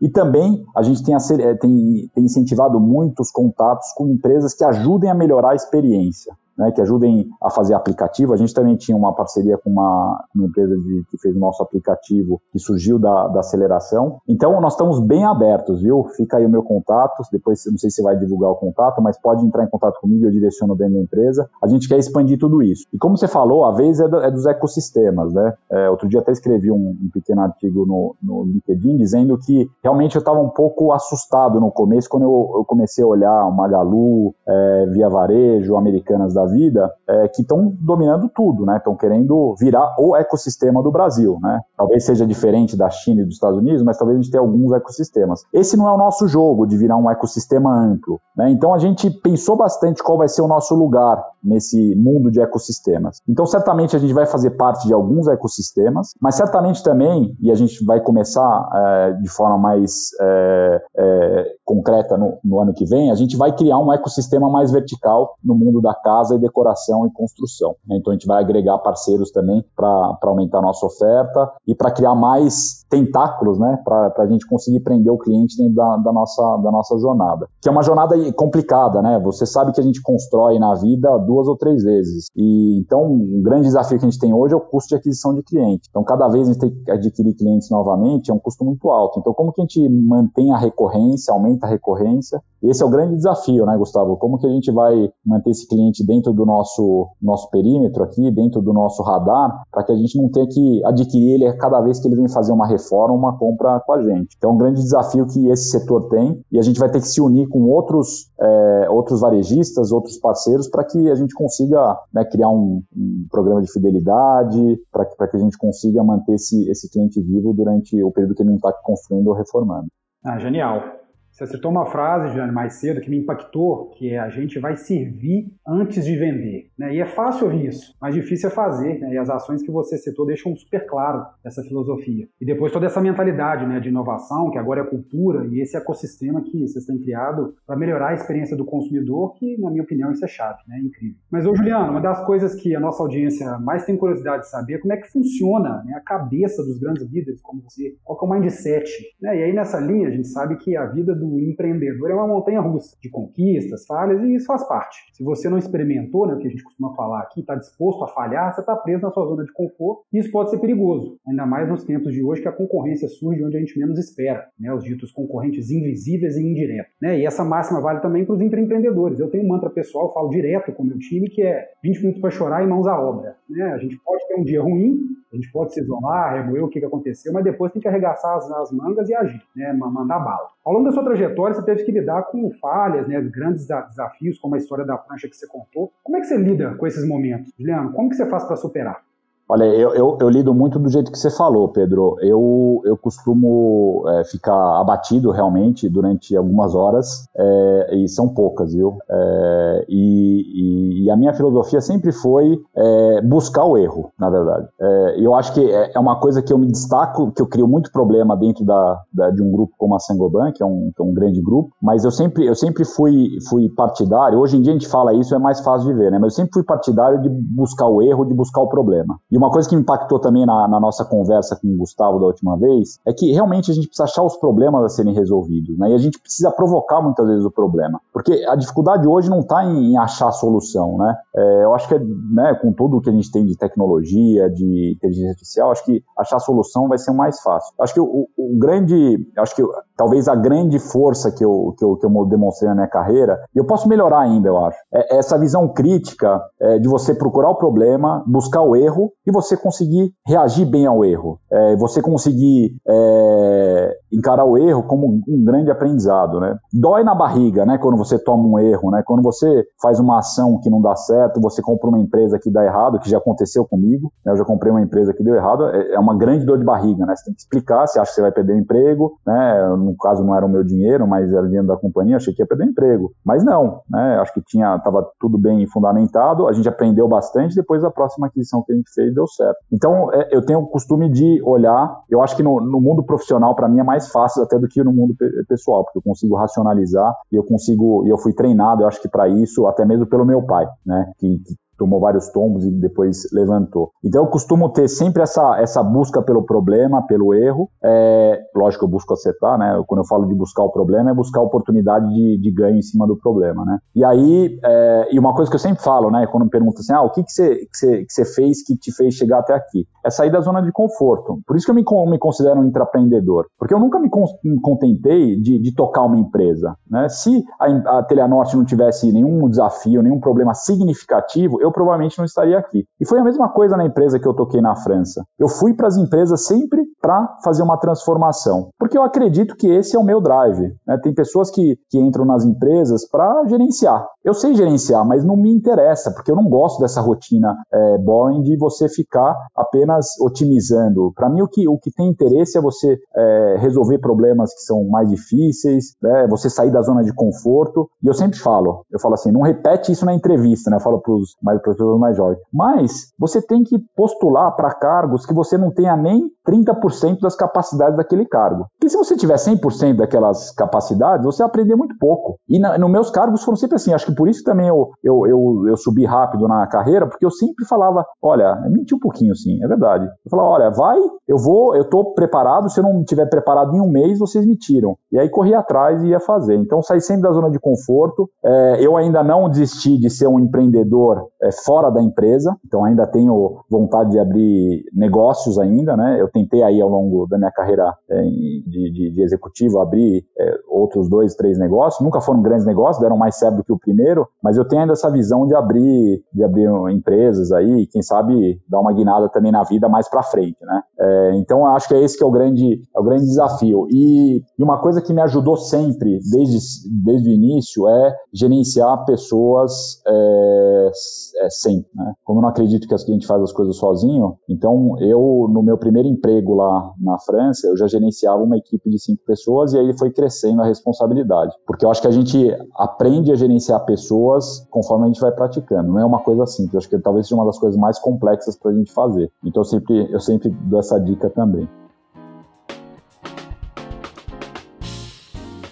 E também a gente tem, é, tem, tem incentivado muitos contatos com empresas que ajudem a melhorar a experiência né, que ajudem a fazer aplicativo. A gente também tinha uma parceria com uma, uma empresa de, que fez o nosso aplicativo, que surgiu da, da, aceleração. Então, nós estamos bem abertos, viu? Fica aí o meu contato. Depois, não sei se vai divulgar o contato, mas pode entrar em contato comigo, eu direciono dentro da empresa. A gente quer expandir tudo isso. E como você falou, a vez é, do, é dos ecossistemas, né? É, outro dia até escrevi um, um pequeno artigo no, no, LinkedIn dizendo que realmente eu estava um pouco assustado no começo, quando eu, eu comecei a olhar o Magalu, é, Via Varejo, Americanas da vida é, que estão dominando tudo, né? Estão querendo virar o ecossistema do Brasil, né? Talvez seja diferente da China e dos Estados Unidos, mas talvez a gente tenha alguns ecossistemas. Esse não é o nosso jogo de virar um ecossistema amplo, né? Então a gente pensou bastante qual vai ser o nosso lugar nesse mundo de ecossistemas. Então certamente a gente vai fazer parte de alguns ecossistemas, mas certamente também, e a gente vai começar é, de forma mais é, é, concreta no, no ano que vem, a gente vai criar um ecossistema mais vertical no mundo da casa e decoração e construção. Né? Então a gente vai agregar parceiros também para aumentar a nossa oferta e para criar mais tentáculos, né, para a gente conseguir prender o cliente dentro da, da, nossa, da nossa jornada. Que é uma jornada complicada, né? Você sabe que a gente constrói na vida duas ou três vezes. E então um grande desafio que a gente tem hoje é o custo de aquisição de cliente. Então cada vez a gente tem que adquirir clientes novamente é um custo muito alto. Então como que a gente mantém a recorrência, aumenta a recorrência? Esse é o grande desafio, né, Gustavo? Como que a gente vai manter esse cliente dentro do nosso, nosso perímetro aqui, dentro do nosso radar, para que a gente não tenha que adquirir ele cada vez que ele vem fazer uma reforma, uma compra com a gente. Então, é um grande desafio que esse setor tem e a gente vai ter que se unir com outros, é, outros varejistas, outros parceiros, para que a gente consiga né, criar um, um, programa de fidelidade, para que a gente consiga manter esse, esse cliente vivo durante o período que ele não está construindo ou reformando. Ah, genial. Você citou uma frase, Jane, mais cedo, que me impactou, que é a gente vai servir antes de vender. Né? E é fácil ouvir isso, mas difícil é fazer. Né? E as ações que você citou deixam super claro essa filosofia. E depois toda essa mentalidade né, de inovação, que agora é cultura, e esse ecossistema que vocês têm criado para melhorar a experiência do consumidor, que, na minha opinião, isso é chave, né? É incrível. Mas, ô Juliano, uma das coisas que a nossa audiência mais tem curiosidade de saber é como é que funciona né, a cabeça dos grandes líderes como você, qual é o mindset. Né? E aí, nessa linha, a gente sabe que a vida do empreendedor é uma montanha russa de conquistas, falhas, e isso faz parte. Se você não experimentou, né, o que a gente costuma falar aqui, está disposto a falhar, você está preso na sua zona de conforto, e isso pode ser perigoso, ainda mais nos tempos de hoje que a concorrência surge onde a gente menos espera, né, os ditos concorrentes invisíveis e indiretos. Né? E essa máxima vale também para os empreendedores. Eu tenho um mantra pessoal, falo direto com o meu time, que é 20 minutos para chorar e mãos à obra. Né? A gente pode ter um dia ruim, a gente pode se isolar, remoer o que aconteceu, mas depois tem que arregaçar as, as mangas e agir, né? mandar bala. Ao longo da sua trajetória, você teve que lidar com falhas, né? grandes desafios, como a história da prancha que você contou. Como é que você lida com esses momentos? Juliano, como que você faz para superar? Olha, eu, eu, eu, lido muito do jeito que você falou, Pedro. Eu, eu costumo é, ficar abatido realmente durante algumas horas, é, e são poucas, viu? É, e, e, a minha filosofia sempre foi é, buscar o erro, na verdade. É, e eu acho que é, é, uma coisa que eu me destaco, que eu crio muito problema dentro da, da de um grupo como a Sangoban, que é um, um grande grupo, mas eu sempre, eu sempre fui, fui partidário. Hoje em dia a gente fala isso, é mais fácil de ver, né? Mas eu sempre fui partidário de buscar o erro, de buscar o problema. E uma coisa que me impactou também na, na, nossa conversa com o Gustavo da última vez é que realmente a gente precisa achar os problemas a serem resolvidos, né? E a gente precisa provocar muitas vezes o problema. Porque a dificuldade hoje não está em, achar a solução, né? É, eu acho que, né, com tudo que a gente tem de tecnologia, de inteligência artificial, acho que achar a solução vai ser mais fácil. Acho que o, o grande, acho que talvez a grande força que eu, que eu, que eu demonstrei na minha carreira, e eu posso melhorar ainda, eu acho, é essa visão crítica é, de você procurar o problema, buscar o erro e você conseguir reagir bem ao erro. É, você conseguir é, encarar o erro como um grande aprendizado, né? Dói na barriga, né? Quando você toma um erro, né? Quando você faz uma ação que não dá certo, você compra uma empresa que dá errado, que já aconteceu comigo, né? Eu já comprei uma empresa que deu errado, é, é uma grande dor de barriga, né? Você tem que explicar, você acha que você vai perder o emprego, né? No caso não era o meu dinheiro, mas era o dinheiro da companhia, achei que ia perder o emprego. Mas não, né? Acho que tinha, tava tudo bem fundamentado, a gente aprendeu bastante, depois a próxima aquisição que a gente fez deu certo. Então, é, eu tenho o costume de olhar, eu acho que no, no mundo profissional, para mim, é mais fácil até do que no mundo pessoal, porque eu consigo racionalizar e eu consigo, e eu fui treinado, eu acho que para isso, até mesmo pelo meu pai, né, que, que tomou vários tombos e depois levantou. Então eu costumo ter sempre essa, essa busca pelo problema, pelo erro. É, lógico, eu busco acertar, né? Quando eu falo de buscar o problema, é buscar a oportunidade de, de ganho em cima do problema, né? E aí, é, e uma coisa que eu sempre falo, né? Quando me perguntam assim, ah, o que, que, você, que, você, que fez que te fez chegar até aqui? É sair da zona de conforto. Por isso que eu me, me considero um intraempreendedor. Porque eu nunca me, con me contentei de, de, tocar uma empresa, né? Se a, a Teleanorte não tivesse nenhum desafio, nenhum problema significativo, eu provavelmente não estaria aqui. E foi a mesma coisa na empresa que eu toquei na França. Eu fui para as empresas sempre para fazer uma transformação, porque eu acredito que esse é o meu drive. Né? Tem pessoas que, que entram nas empresas para gerenciar. Eu sei gerenciar, mas não me interessa, porque eu não gosto dessa rotina é, boring de você ficar apenas otimizando. Para mim, o que, o que tem interesse é você é, resolver problemas que são mais difíceis, né? você sair da zona de conforto. E eu sempre falo, eu falo assim, não repete isso na entrevista, né? Eu falo para os mais para as mais jovens. Mas você tem que postular para cargos que você não tenha nem 30% das capacidades daquele cargo. Porque se você tiver 100% daquelas capacidades, você vai aprender muito pouco. E nos no meus cargos foram sempre assim. Acho que por isso também eu, eu, eu, eu, subi rápido na carreira, porque eu sempre falava, olha, menti um pouquinho sim, é verdade. Eu falava, olha, vai, eu vou, eu estou preparado, se eu não estiver preparado em um mês, vocês me tiram. E aí corri atrás e ia fazer. Então saí sempre da zona de conforto. É, eu ainda não desisti de ser um empreendedor é, fora da empresa, então ainda tenho vontade de abrir negócios ainda, né? Eu tentei aí ao longo da minha carreira é, de, de, de, executivo abrir é, outros dois, três negócios, nunca foram grandes negócios, deram mais certo do que o primeiro, mas eu tenho ainda essa visão de abrir, de abrir empresas aí, quem sabe dar uma guinada também na vida mais para frente, né? É, então acho que é esse que é o grande, é o grande desafio. E, e uma coisa que me ajudou sempre, desde, desde o início, é gerenciar pessoas é, é, sempre. Né? Como eu não acredito que a gente faz as coisas sozinho, então eu, no meu primeiro emprego lá na França, eu já gerenciava uma equipe de cinco pessoas e aí foi crescendo responsabilidade. Porque eu acho que a gente aprende a gerenciar pessoas conforme a gente vai praticando. Não é uma coisa simples. Eu acho que talvez seja uma das coisas mais complexas para a gente fazer. Então eu sempre, eu sempre dou essa dica também.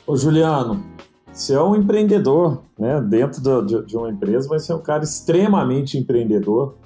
Ô Juliano, você é um empreendedor, né? Dentro do, de, de, uma empresa, mas você é um cara extremamente empreendedor.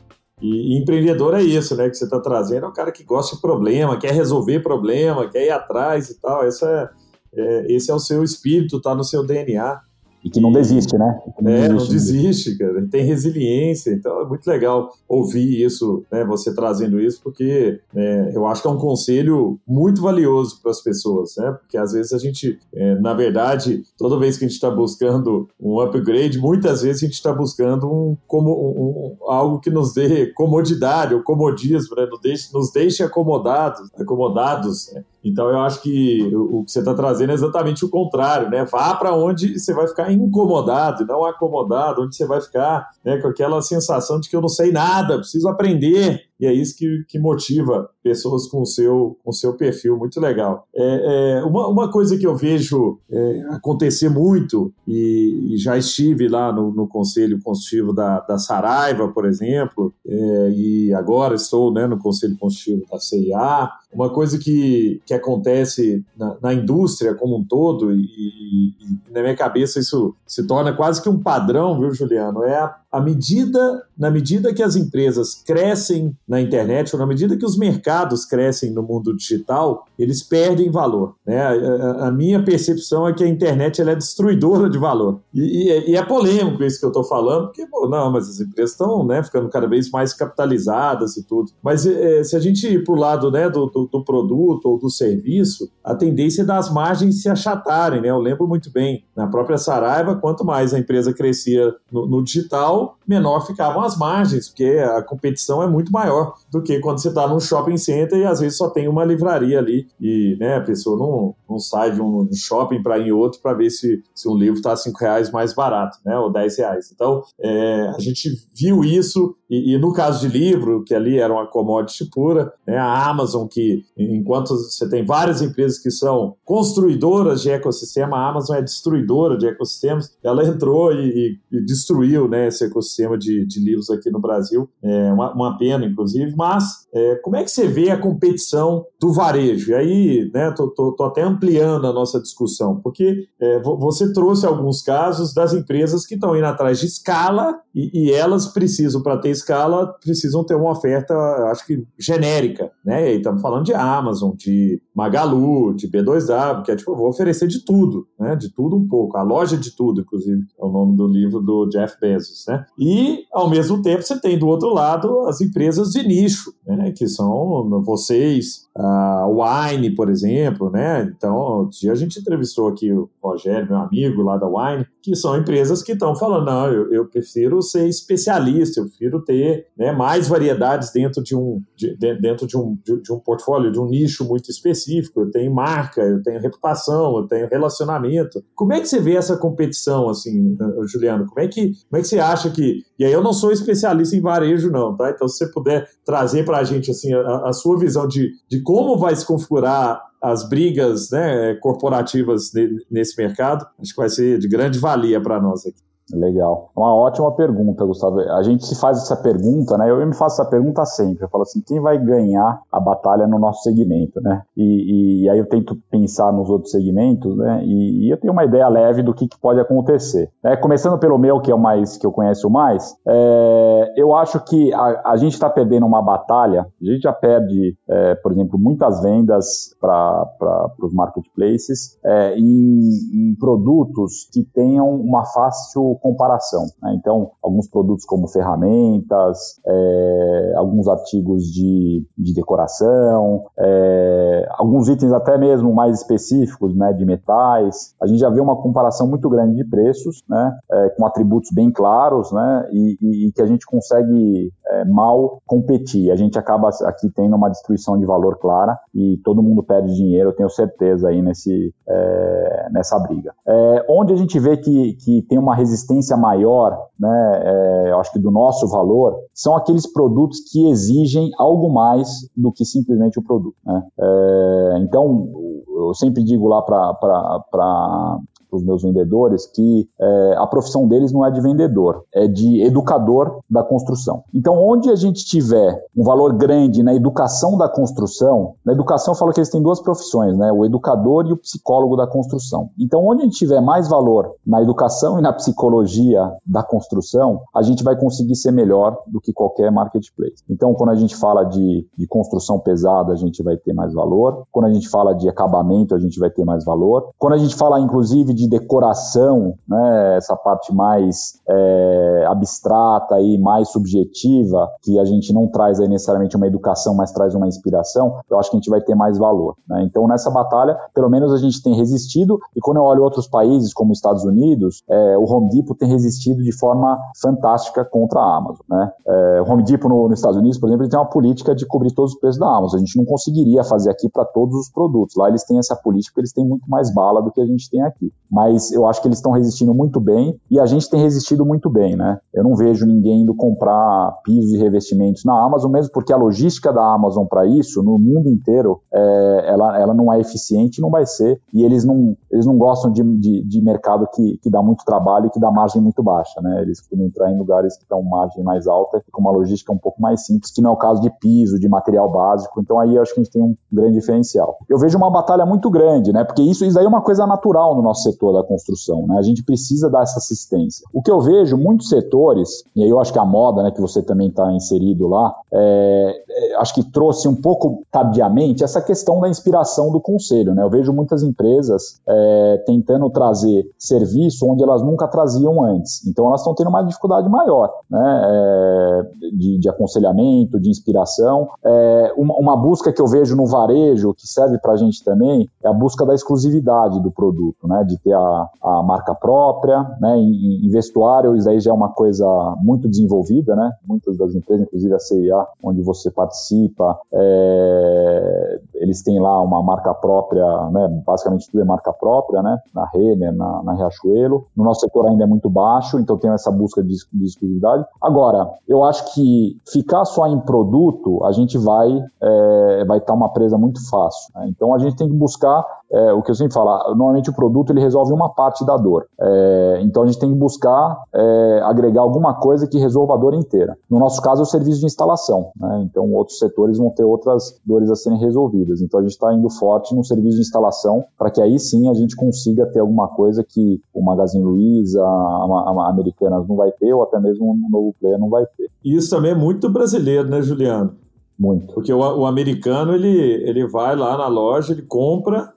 E, e empreendedor é isso, né? Que você está trazendo é um cara que gosta de problema, quer resolver problema, quer ir atrás e tal. Esse é, é esse é o seu espírito, está no seu DNA. E que não desiste, né? Não é, desiste, não desiste, cara. Tem resiliência. Então é muito legal ouvir isso, né? Você trazendo isso, porque é, eu acho que é um conselho muito valioso para as pessoas, né? Porque às vezes a gente, é, na verdade, toda vez que a gente está buscando um upgrade, muitas vezes a gente está buscando um, como, um, algo que nos dê comodidade ou comodismo, né? Nos deixe, nos deixe acomodados, acomodados né? Então eu acho que o, que você está trazendo é exatamente o contrário, né? Vá para onde você vai ficar incomodado, não acomodado, onde você vai ficar né, com aquela sensação de que eu não sei nada, preciso aprender. E é isso que, que motiva pessoas com o seu, com o seu perfil, muito legal. É, é uma, uma coisa que eu vejo é, acontecer muito, e, e, já estive lá no, no Conselho Consultivo da, da Saraiva, por exemplo, é, e agora estou né, no Conselho Consultivo da CIA, uma coisa que, que acontece na, na indústria como um todo, e, e, e, na minha cabeça isso se torna quase que um padrão, viu, Juliano? É a, a medida, na medida que as empresas crescem na internet, ou na medida que os mercados crescem no mundo digital, eles perdem valor. Né? A, a minha percepção é que a internet ela é destruidora de valor. E, e, e é polêmico isso que eu estou falando, porque, pô, não, mas as empresas estão né, ficando cada vez mais capitalizadas e tudo. Mas é, se a gente ir para o lado né, do, do, do, produto ou do serviço, a tendência é das margens se achatarem. Né? Eu lembro muito bem, na própria Saraiva, quanto mais a empresa crescia no, no digital, menor ficavam as margens, porque a competição é muito maior do que quando você está num shopping center e às vezes só tem uma livraria ali e né, a pessoa não, não sai de um shopping para ir em outro para ver se, se um livro está cinco reais mais barato, né, ou 10 reais. Então, é, a gente viu isso e, e, no caso de livro, que ali era uma commodity pura, né, a Amazon, que enquanto você tem várias empresas que são construidoras de ecossistema, a Amazon é destruidora de ecossistemas, ela entrou e, e destruiu né, esse ecossistema de, de, livros aqui no Brasil. É uma, uma pena, inclusive, mas é, como é que você vê a competição do varejo? E aí, né, tô, tô, tô até ampliando a nossa discussão, porque é, você trouxe alguns casos das empresas que estão indo atrás de escala e, e elas precisam, para ter escala, precisam ter uma oferta, acho que genérica, né? E estamos falando de Amazon, de Magalu, de B2W, que é tipo, vou oferecer de tudo, né? De tudo um pouco. A loja de tudo, inclusive, é o nome do livro do Jeff Bezos, né? E, ao mesmo tempo, você tem do outro lado as empresas de nicho, né? Que são vocês, a Wine, por exemplo, né? Então, a gente entrevistou aqui o Rogério, meu amigo lá da Wine, que são empresas que estão falando, não, eu, eu prefiro ser especialista, eu prefiro ter né, mais variedades dentro de um, de, dentro de um, de, de, um portfólio, de um nicho muito específico. Eu tenho marca, eu tenho reputação, eu tenho relacionamento. Como é que você vê essa competição, assim, Juliano? Como é que, como é que você acha que. E aí eu não sou especialista em varejo, não, tá? Então, se você puder trazer para a gente assim, a, a sua visão de, de como vai se configurar as brigas né, corporativas nesse mercado, acho que vai ser de grande valia para nós aqui. Legal. Uma ótima pergunta, Gustavo. A gente se faz essa pergunta, né? Eu me faço essa pergunta sempre. Eu falo assim, quem vai ganhar a batalha no nosso segmento, né? E, e aí eu tento pensar nos outros segmentos, né? E, e eu tenho uma ideia leve do que, que pode acontecer. É, começando pelo meu, que é o mais que eu conheço mais, é, eu acho que a, a gente está perdendo uma batalha. A gente já perde, é, por exemplo, muitas vendas para os marketplaces é, em, em produtos que tenham uma fácil comparação. Né? Então, alguns produtos como ferramentas, é, alguns artigos de, de decoração, é, alguns itens até mesmo mais específicos, né, de metais. A gente já vê uma comparação muito grande de preços, né, é, com atributos bem claros, né, e, e, e que a gente consegue é, mal competir. A gente acaba aqui tendo uma destruição de valor clara e todo mundo perde dinheiro, eu tenho certeza aí nesse, é, nessa briga. É, onde a gente vê que, que tem uma resistência maior, né, é, eu acho que do nosso valor, são aqueles produtos que exigem algo mais do que simplesmente o produto. Né? É, então, eu sempre digo lá para os meus vendedores que é, a profissão deles não é de vendedor, é de educador da construção. Então, onde a gente tiver um valor grande na educação da construção, na educação eu falo que eles têm duas profissões, né? O educador e o psicólogo da construção. Então, onde a gente tiver mais valor na educação e na psicologia da construção, a gente vai conseguir ser melhor do que qualquer marketplace. Então, quando a gente fala de, de construção pesada, a gente vai ter mais valor. Quando a gente fala de acabamento, a gente vai ter mais valor. Quando a gente fala, inclusive, de decoração, né, essa parte mais é, abstrata e mais subjetiva, que a gente não traz aí necessariamente uma educação, mas traz uma inspiração, eu acho que a gente vai ter mais valor. Né? Então, nessa batalha, pelo menos a gente tem resistido, e quando eu olho outros países, como os Estados Unidos, é, o Home Depot tem resistido de forma fantástica contra a Amazon. Né? É, o Home Depot no, nos Estados Unidos, por exemplo, ele tem uma política de cobrir todos os preços da Amazon. A gente não conseguiria fazer aqui para todos os produtos. Lá eles têm essa política eles têm muito mais bala do que a gente tem aqui. Mas eu acho que eles estão resistindo muito bem e a gente tem resistido muito bem, né? Eu não vejo ninguém indo comprar pisos e revestimentos na Amazon, mesmo porque a logística da Amazon para isso, no mundo inteiro, é, ela, ela não é eficiente, não vai ser, e eles não, eles não gostam de, de, de mercado que, que dá muito trabalho e que dá margem muito baixa, né? Eles costumam entrar em lugares que dão margem mais alta com uma logística um pouco mais simples, que não é o caso de piso, de material básico, então aí eu acho que a gente tem um grande diferencial. Eu vejo uma batalha muito grande, né? Porque isso, isso aí é uma coisa natural no nosso setor da construção, né? A gente precisa dar essa assistência. O que eu vejo, muitos setores, e aí eu acho que a moda, né, que você também está inserido lá, é, é, acho que trouxe um pouco tardiamente essa questão da inspiração do conselho, né? Eu vejo muitas empresas é, tentando trazer serviço onde elas nunca traziam antes. Então elas estão tendo uma dificuldade maior, né? É, de, de, aconselhamento, de inspiração. É, uma, uma busca que eu vejo no varejo, que serve para a gente também, é a busca da exclusividade do produto, né? De ter a, a marca própria, né? Em, em vestuário, isso aí já é uma coisa muito desenvolvida, né? Muitas das empresas, inclusive a CIA, onde você participa, é, eles têm lá uma marca própria, né? Basicamente tudo é marca própria, né? Na Renner, na, na Riachuelo. No nosso setor ainda é muito baixo, então tem essa busca de, de exclusividade. Agora, eu acho que ficar só em produto, a gente vai é, vai estar tá uma presa muito fácil. Né? Então a gente tem que buscar é, o que eu sempre falo, normalmente o produto ele resolve uma parte da dor. É, então a gente tem que buscar é, agregar alguma coisa que resolva a dor inteira. No nosso caso, é o serviço de instalação. Né? Então outros setores vão ter outras dores a serem resolvidas. Então a gente está indo forte no serviço de instalação para que aí sim a gente consiga ter alguma coisa que o Magazine Luiza, a, a, Americanas não vai ter ou até mesmo um novo player não vai ter. Isso também é muito brasileiro, né, Juliano? Muito. Porque o, o americano ele, ele vai lá na loja, ele compra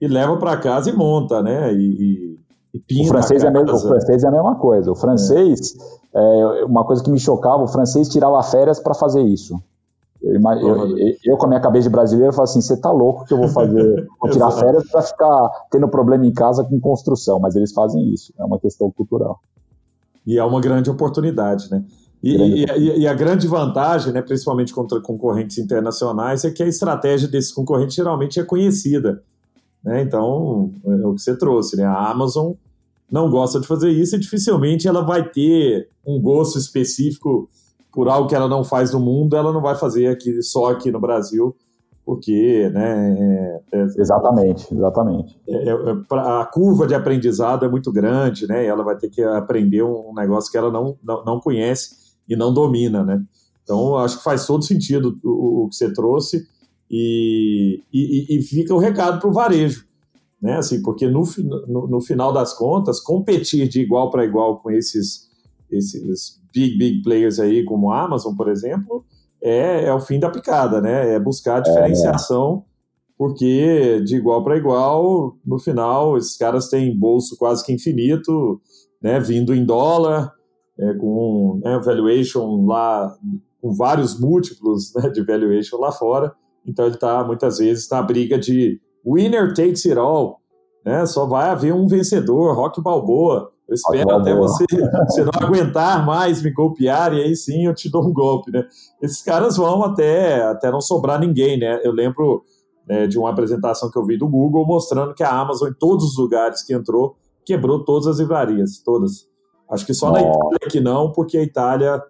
e leva para casa e monta, né? E, e, pinta o francês, é mesmo, o francês é a mesma coisa. O francês, é. é uma coisa que me chocava, o francês tirava férias para fazer isso. Eu, eu, eu, eu, com a minha cabeça de brasileiro, falo assim: você tá louco que eu vou fazer, vou tirar <laughs> férias para ficar tendo problema em casa com construção, mas eles fazem isso, é uma questão cultural. E é uma grande oportunidade, né? E, e, e, a grande vantagem, né, principalmente contra concorrentes internacionais, é que a estratégia desses concorrentes geralmente é conhecida. Né? Então, é o que você trouxe, né? A Amazon não gosta de fazer isso e dificilmente ela vai ter um gosto específico por algo que ela não faz no mundo, ela não vai fazer aqui só aqui no Brasil, porque, né? É, é, exatamente, exatamente. É, é, é a curva de aprendizado é muito grande, né? ela vai ter que aprender um negócio que ela não, não, não conhece e não domina, né? Então, acho que faz todo sentido o, o que você trouxe. E, e, e fica o recado para o varejo, né? Assim, porque no, no, no, final das contas, competir de igual para igual com esses, esses big, big players aí, como a Amazon, por exemplo, é, é o fim da picada, né? É buscar a diferenciação, é, porque de igual para igual, no final, esses caras têm bolso quase que infinito, né? Vindo em dólar, é, com né, valuation lá, com vários múltiplos né, de valuation lá fora. Então ele está muitas vezes na briga de winner takes it all, né? Só vai haver um vencedor, Rock Balboa. Eu espero Rock até você, você não aguentar mais me golpear e aí sim eu te dou um golpe, né? Esses caras vão até até não sobrar ninguém, né? Eu lembro né, de uma apresentação que eu vi do Google mostrando que a Amazon em todos os lugares que entrou quebrou todas as livrarias, todas. Acho que só na Itália que não, porque a Itália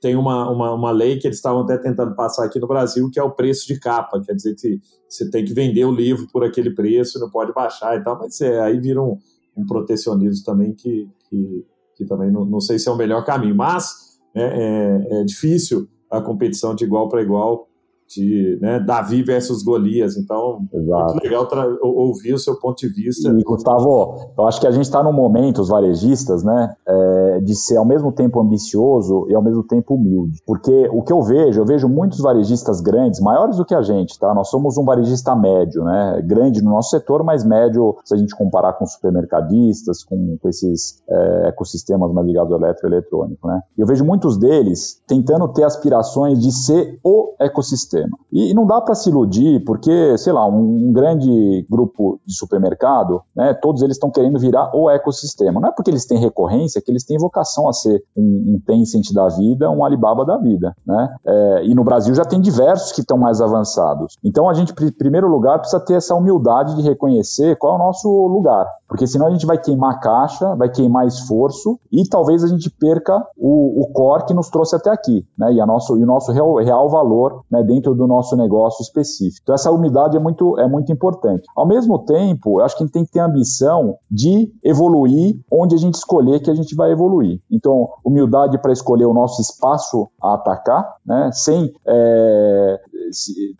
tem uma, uma, uma lei que eles estavam até tentando passar aqui no Brasil, que é o preço de capa. Quer dizer que você tem que vender o livro por aquele preço, não pode baixar e tal, mas é, aí vira um, um protecionismo também que, que, que também não, não, sei se é o melhor caminho. Mas é, é, é difícil a competição de igual para igual de né, Davi versus Golias. Então, Exato. muito legal ouvir o seu ponto de vista. E, Gustavo, eu acho que a gente está num momento, os varejistas, né, é, de ser ao mesmo tempo ambicioso e ao mesmo tempo humilde. Porque o que eu vejo, eu vejo muitos varejistas grandes, maiores do que a gente, tá? Nós somos um varejista médio, né? Grande no nosso setor, mas médio se a gente comparar com supermercadistas, com, com esses é, ecossistemas mais ligados ao eletroeletrônico, né? Eu vejo muitos deles tentando ter aspirações de ser o ecossistema sistema. E, e não dá para se iludir, porque, sei lá, um, um, grande grupo de supermercado, né, todos eles estão querendo virar o ecossistema. Não é porque eles têm recorrência que eles têm vocação a ser um, um Tencent da vida, um Alibaba da vida. Né? É, e no Brasil já tem diversos que estão mais avançados. Então a gente, em primeiro lugar, precisa ter essa humildade de reconhecer qual é o nosso lugar. Porque senão a gente vai queimar caixa, vai queimar esforço e talvez a gente perca o, o core que nos trouxe até aqui, né? E, a nosso, e o nosso real, real valor né, dentro dentro do nosso negócio específico. Então essa umidade é muito, é muito importante. Ao mesmo tempo, eu acho que a gente tem que ter a ambição de evoluir onde a gente escolher que a gente vai evoluir. Então, humildade para escolher o nosso espaço a atacar, né, sem é,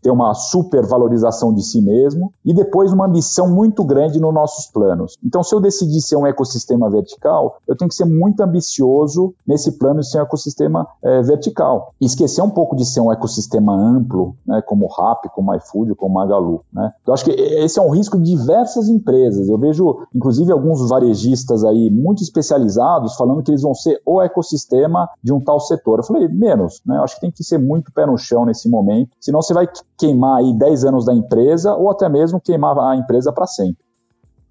ter uma supervalorização de si mesmo, e depois uma ambição muito grande nos nossos planos. Então, se eu decidir ser um ecossistema vertical, eu tenho que ser muito ambicioso nesse plano de ser um ecossistema é, vertical. Esquecer um pouco de ser um ecossistema amplo, né, como o Rap, como o iFood, como o Magalu. Né? Eu acho que esse é um risco de diversas empresas. Eu vejo, inclusive, alguns varejistas aí muito especializados falando que eles vão ser o ecossistema de um tal setor. Eu falei, menos, né? Eu acho que tem que ser muito pé no chão nesse momento, senão você vai queimar aí 10 anos da empresa ou até mesmo queimar a empresa para sempre.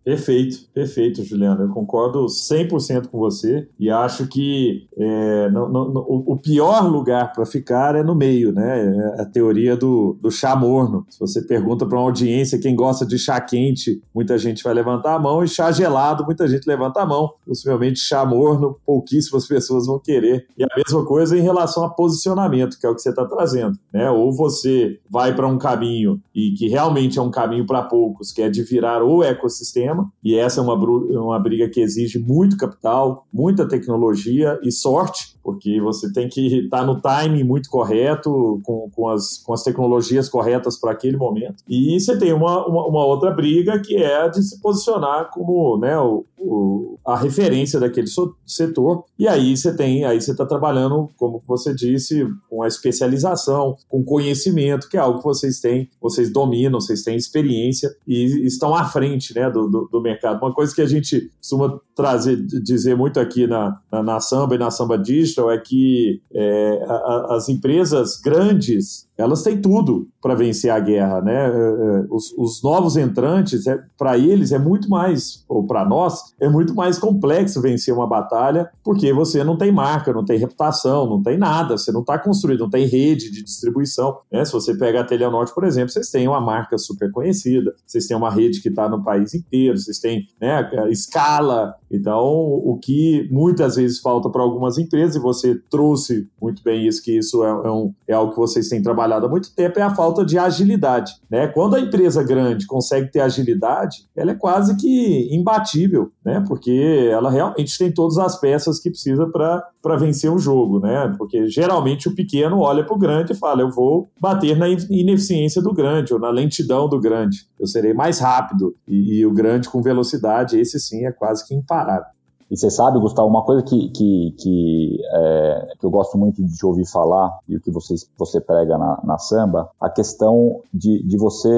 Perfeito, perfeito, Juliano. Eu concordo 100% com você e acho que é, no, no, no, o pior lugar para ficar é no meio, né? É a teoria do, do chá morno. Se você pergunta para uma audiência quem gosta de chá quente, muita gente vai levantar a mão, e chá gelado, muita gente levanta a mão. Possivelmente chá morno, pouquíssimas pessoas vão querer. E a mesma coisa em relação a posicionamento, que é o que você está trazendo. Né? Ou você vai para um caminho e que realmente é um caminho para poucos, que é de virar o ecossistema sistema, e essa é uma, uma briga que exige muito capital, muita tecnologia e sorte, porque você tem que estar no timing muito correto, com, com, as, com as tecnologias corretas para aquele momento. E você tem uma, uma, uma, outra briga que é a de se posicionar como né, o, o, a referência daquele setor. E aí você tem, aí você está trabalhando, como você disse, com a especialização, com conhecimento, que é algo que vocês têm, vocês dominam, vocês têm experiência e estão à frente né, do, do, do mercado. Uma coisa que a gente costuma trazer, dizer muito aqui na, na, na Samba e na Samba Digital é que é, a, as empresas grandes elas têm tudo para vencer a guerra, né? É, é, os, os novos entrantes, é, para eles é muito mais, ou para nós, é muito mais complexo vencer uma batalha, porque você não tem marca, não tem reputação, não tem nada, você não está construído, não tem rede de distribuição. Né? Se você pega a Telenorte, por exemplo, vocês têm uma marca super conhecida, vocês têm uma rede que está no país inteiro, vocês têm né, escala. Então, o que muitas vezes falta para algumas empresas, e você trouxe muito bem isso, que isso é, é, um, é algo que vocês têm trabalhado há muito tempo é a falta de agilidade. Né? Quando a empresa grande consegue ter agilidade, ela é quase que imbatível, né? porque ela realmente tem todas as peças que precisa para vencer o jogo. Né? Porque geralmente o pequeno olha para o grande e fala: eu vou bater na ineficiência do grande ou na lentidão do grande. Eu serei mais rápido. E, e o grande com velocidade, esse sim é quase que imparável. E você sabe, Gustavo, uma coisa que, que, que, é, que eu gosto muito de ouvir falar e o que você, você prega na, na samba, a questão de, de você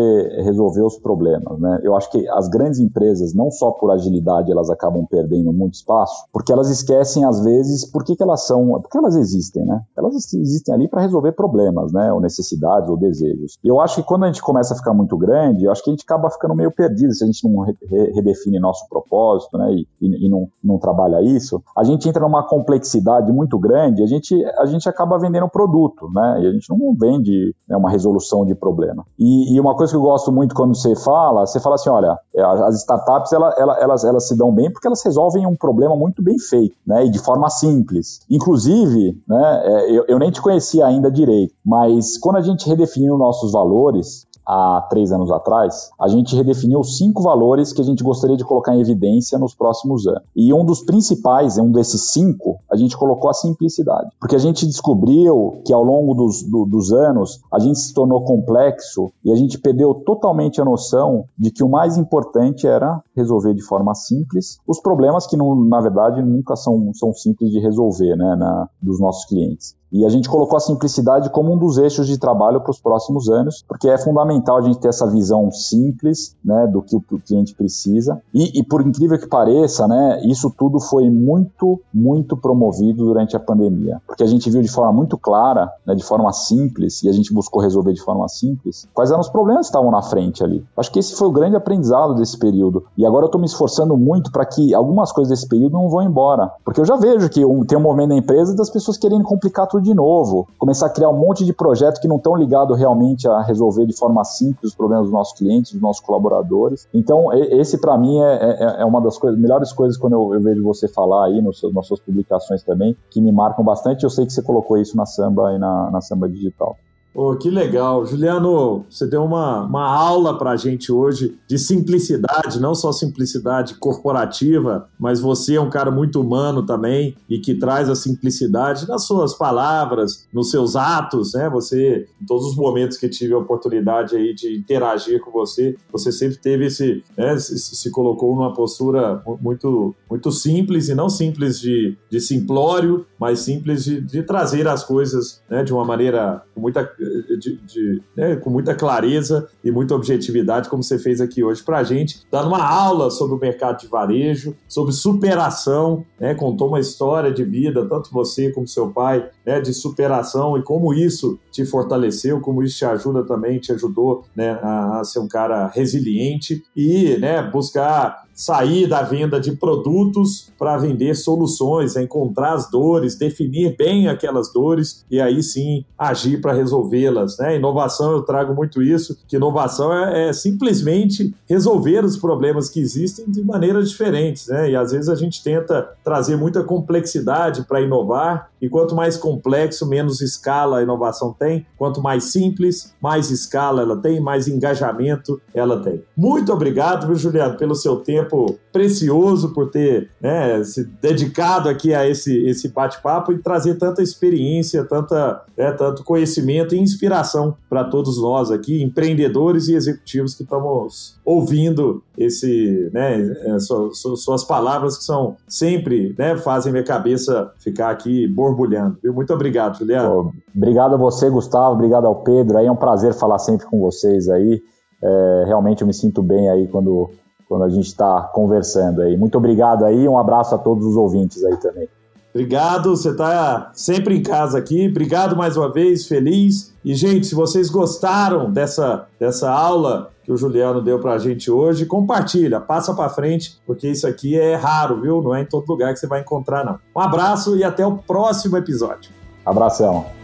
resolver os problemas. Né? Eu acho que as grandes empresas, não só por agilidade, elas acabam perdendo muito espaço, porque elas esquecem, às vezes, por que, que elas são, porque elas existem, né? Elas existem ali para resolver problemas, né? Ou necessidades, ou desejos. E eu acho que quando a gente começa a ficar muito grande, eu acho que a gente acaba ficando meio perdido se a gente não re redefine nosso propósito, né? E, e, e não, não trabalha isso, a gente entra numa complexidade muito grande, a gente, a gente acaba vendendo um produto, né? E a gente não vende né, uma resolução de problema. E, e, uma coisa que eu gosto muito quando você fala, você fala assim, olha, é, as startups ela, ela, elas, elas se dão bem porque elas resolvem um problema muito bem feito, né? E de forma simples. Inclusive, né? É, eu, eu nem te conhecia ainda direito, mas quando a gente redefiniu nossos valores, há três anos atrás, a gente redefiniu cinco valores que a gente gostaria de colocar em evidência nos próximos anos. E um dos principais, um desses cinco, a gente colocou a simplicidade. Porque a gente descobriu que ao longo dos, do, dos anos a gente se tornou complexo e a gente perdeu totalmente a noção de que o mais importante era resolver de forma simples os problemas que, não, na verdade, nunca são, são simples de resolver né, na, dos nossos clientes. E a gente colocou a simplicidade como um dos eixos de trabalho para os próximos anos, porque é fundamental a gente ter essa visão simples né, do que o cliente precisa. E, e, por incrível que pareça, né, isso tudo foi muito, muito promovido durante a pandemia, porque a gente viu de forma muito clara, né, de forma simples, e a gente buscou resolver de forma simples, quais eram os problemas que estavam na frente ali. Acho que esse foi o grande aprendizado desse período. E agora eu estou me esforçando muito para que algumas coisas desse período não vão embora, porque eu já vejo que tem um momento na empresa das pessoas querendo complicar tudo tudo de novo, começar a criar um monte de projetos que não estão ligados realmente a resolver de forma simples os problemas dos nossos clientes, dos nossos colaboradores. Então, esse para mim é, é, é, uma das coisas, melhores coisas quando eu, eu vejo você falar aí nos nas suas publicações também, que me marcam bastante. Eu sei que você colocou isso na Samba e na, na Samba Digital. Oh, que legal. Juliano, você deu uma, uma aula para a gente hoje de simplicidade, não só simplicidade corporativa, mas você é um cara muito humano também e que traz a simplicidade nas suas palavras, nos seus atos, né? Você, em todos os momentos que tive a oportunidade aí de interagir com você, você sempre teve esse, né, se, colocou numa postura muito, muito simples e não simples de, de simplório, mas simples de, de trazer as coisas né, de uma maneira com muita de, de né, com muita clareza e muita objetividade, como você fez aqui hoje para a gente, dando uma aula sobre o mercado de varejo, sobre superação, né, contou uma história de vida, tanto você como seu pai, né, de superação e como isso te fortaleceu, como isso te ajuda também, te ajudou né, a, a ser um cara resiliente e né, buscar sair da venda de produtos para vender soluções, encontrar as dores, definir bem aquelas dores e aí sim agir para resolvê-las. Né? Inovação, eu trago muito isso, que inovação é, é, simplesmente resolver os problemas que existem de maneiras diferentes. Né? E às vezes a gente tenta trazer muita complexidade para inovar, e quanto mais complexo, menos escala a inovação tem, quanto mais simples, mais escala ela tem, mais engajamento ela tem. Muito obrigado, viu, Juliano, pelo seu tempo precioso por ter né, se dedicado aqui a esse, esse bate-papo e trazer tanta experiência, tanta, né, tanto conhecimento e inspiração para todos nós aqui, empreendedores e executivos que estamos ouvindo esse, né, suas, suas palavras que são sempre, né, fazem minha cabeça ficar aqui borbulhando. Viu? Muito obrigado, Juliano. obrigado a você, Gustavo, obrigado ao Pedro. Aí é um prazer falar sempre com vocês aí. É, realmente eu me sinto bem aí quando quando a gente está conversando aí. Muito obrigado aí, um abraço a todos os ouvintes aí também. Obrigado, você está sempre em casa aqui. Obrigado mais uma vez, feliz. E, gente, se vocês gostaram dessa, dessa aula que o Juliano deu para a gente hoje, compartilha, passa para frente, porque isso aqui é raro, viu? Não é em todo lugar que você vai encontrar, não. Um abraço e até o próximo episódio. Abração.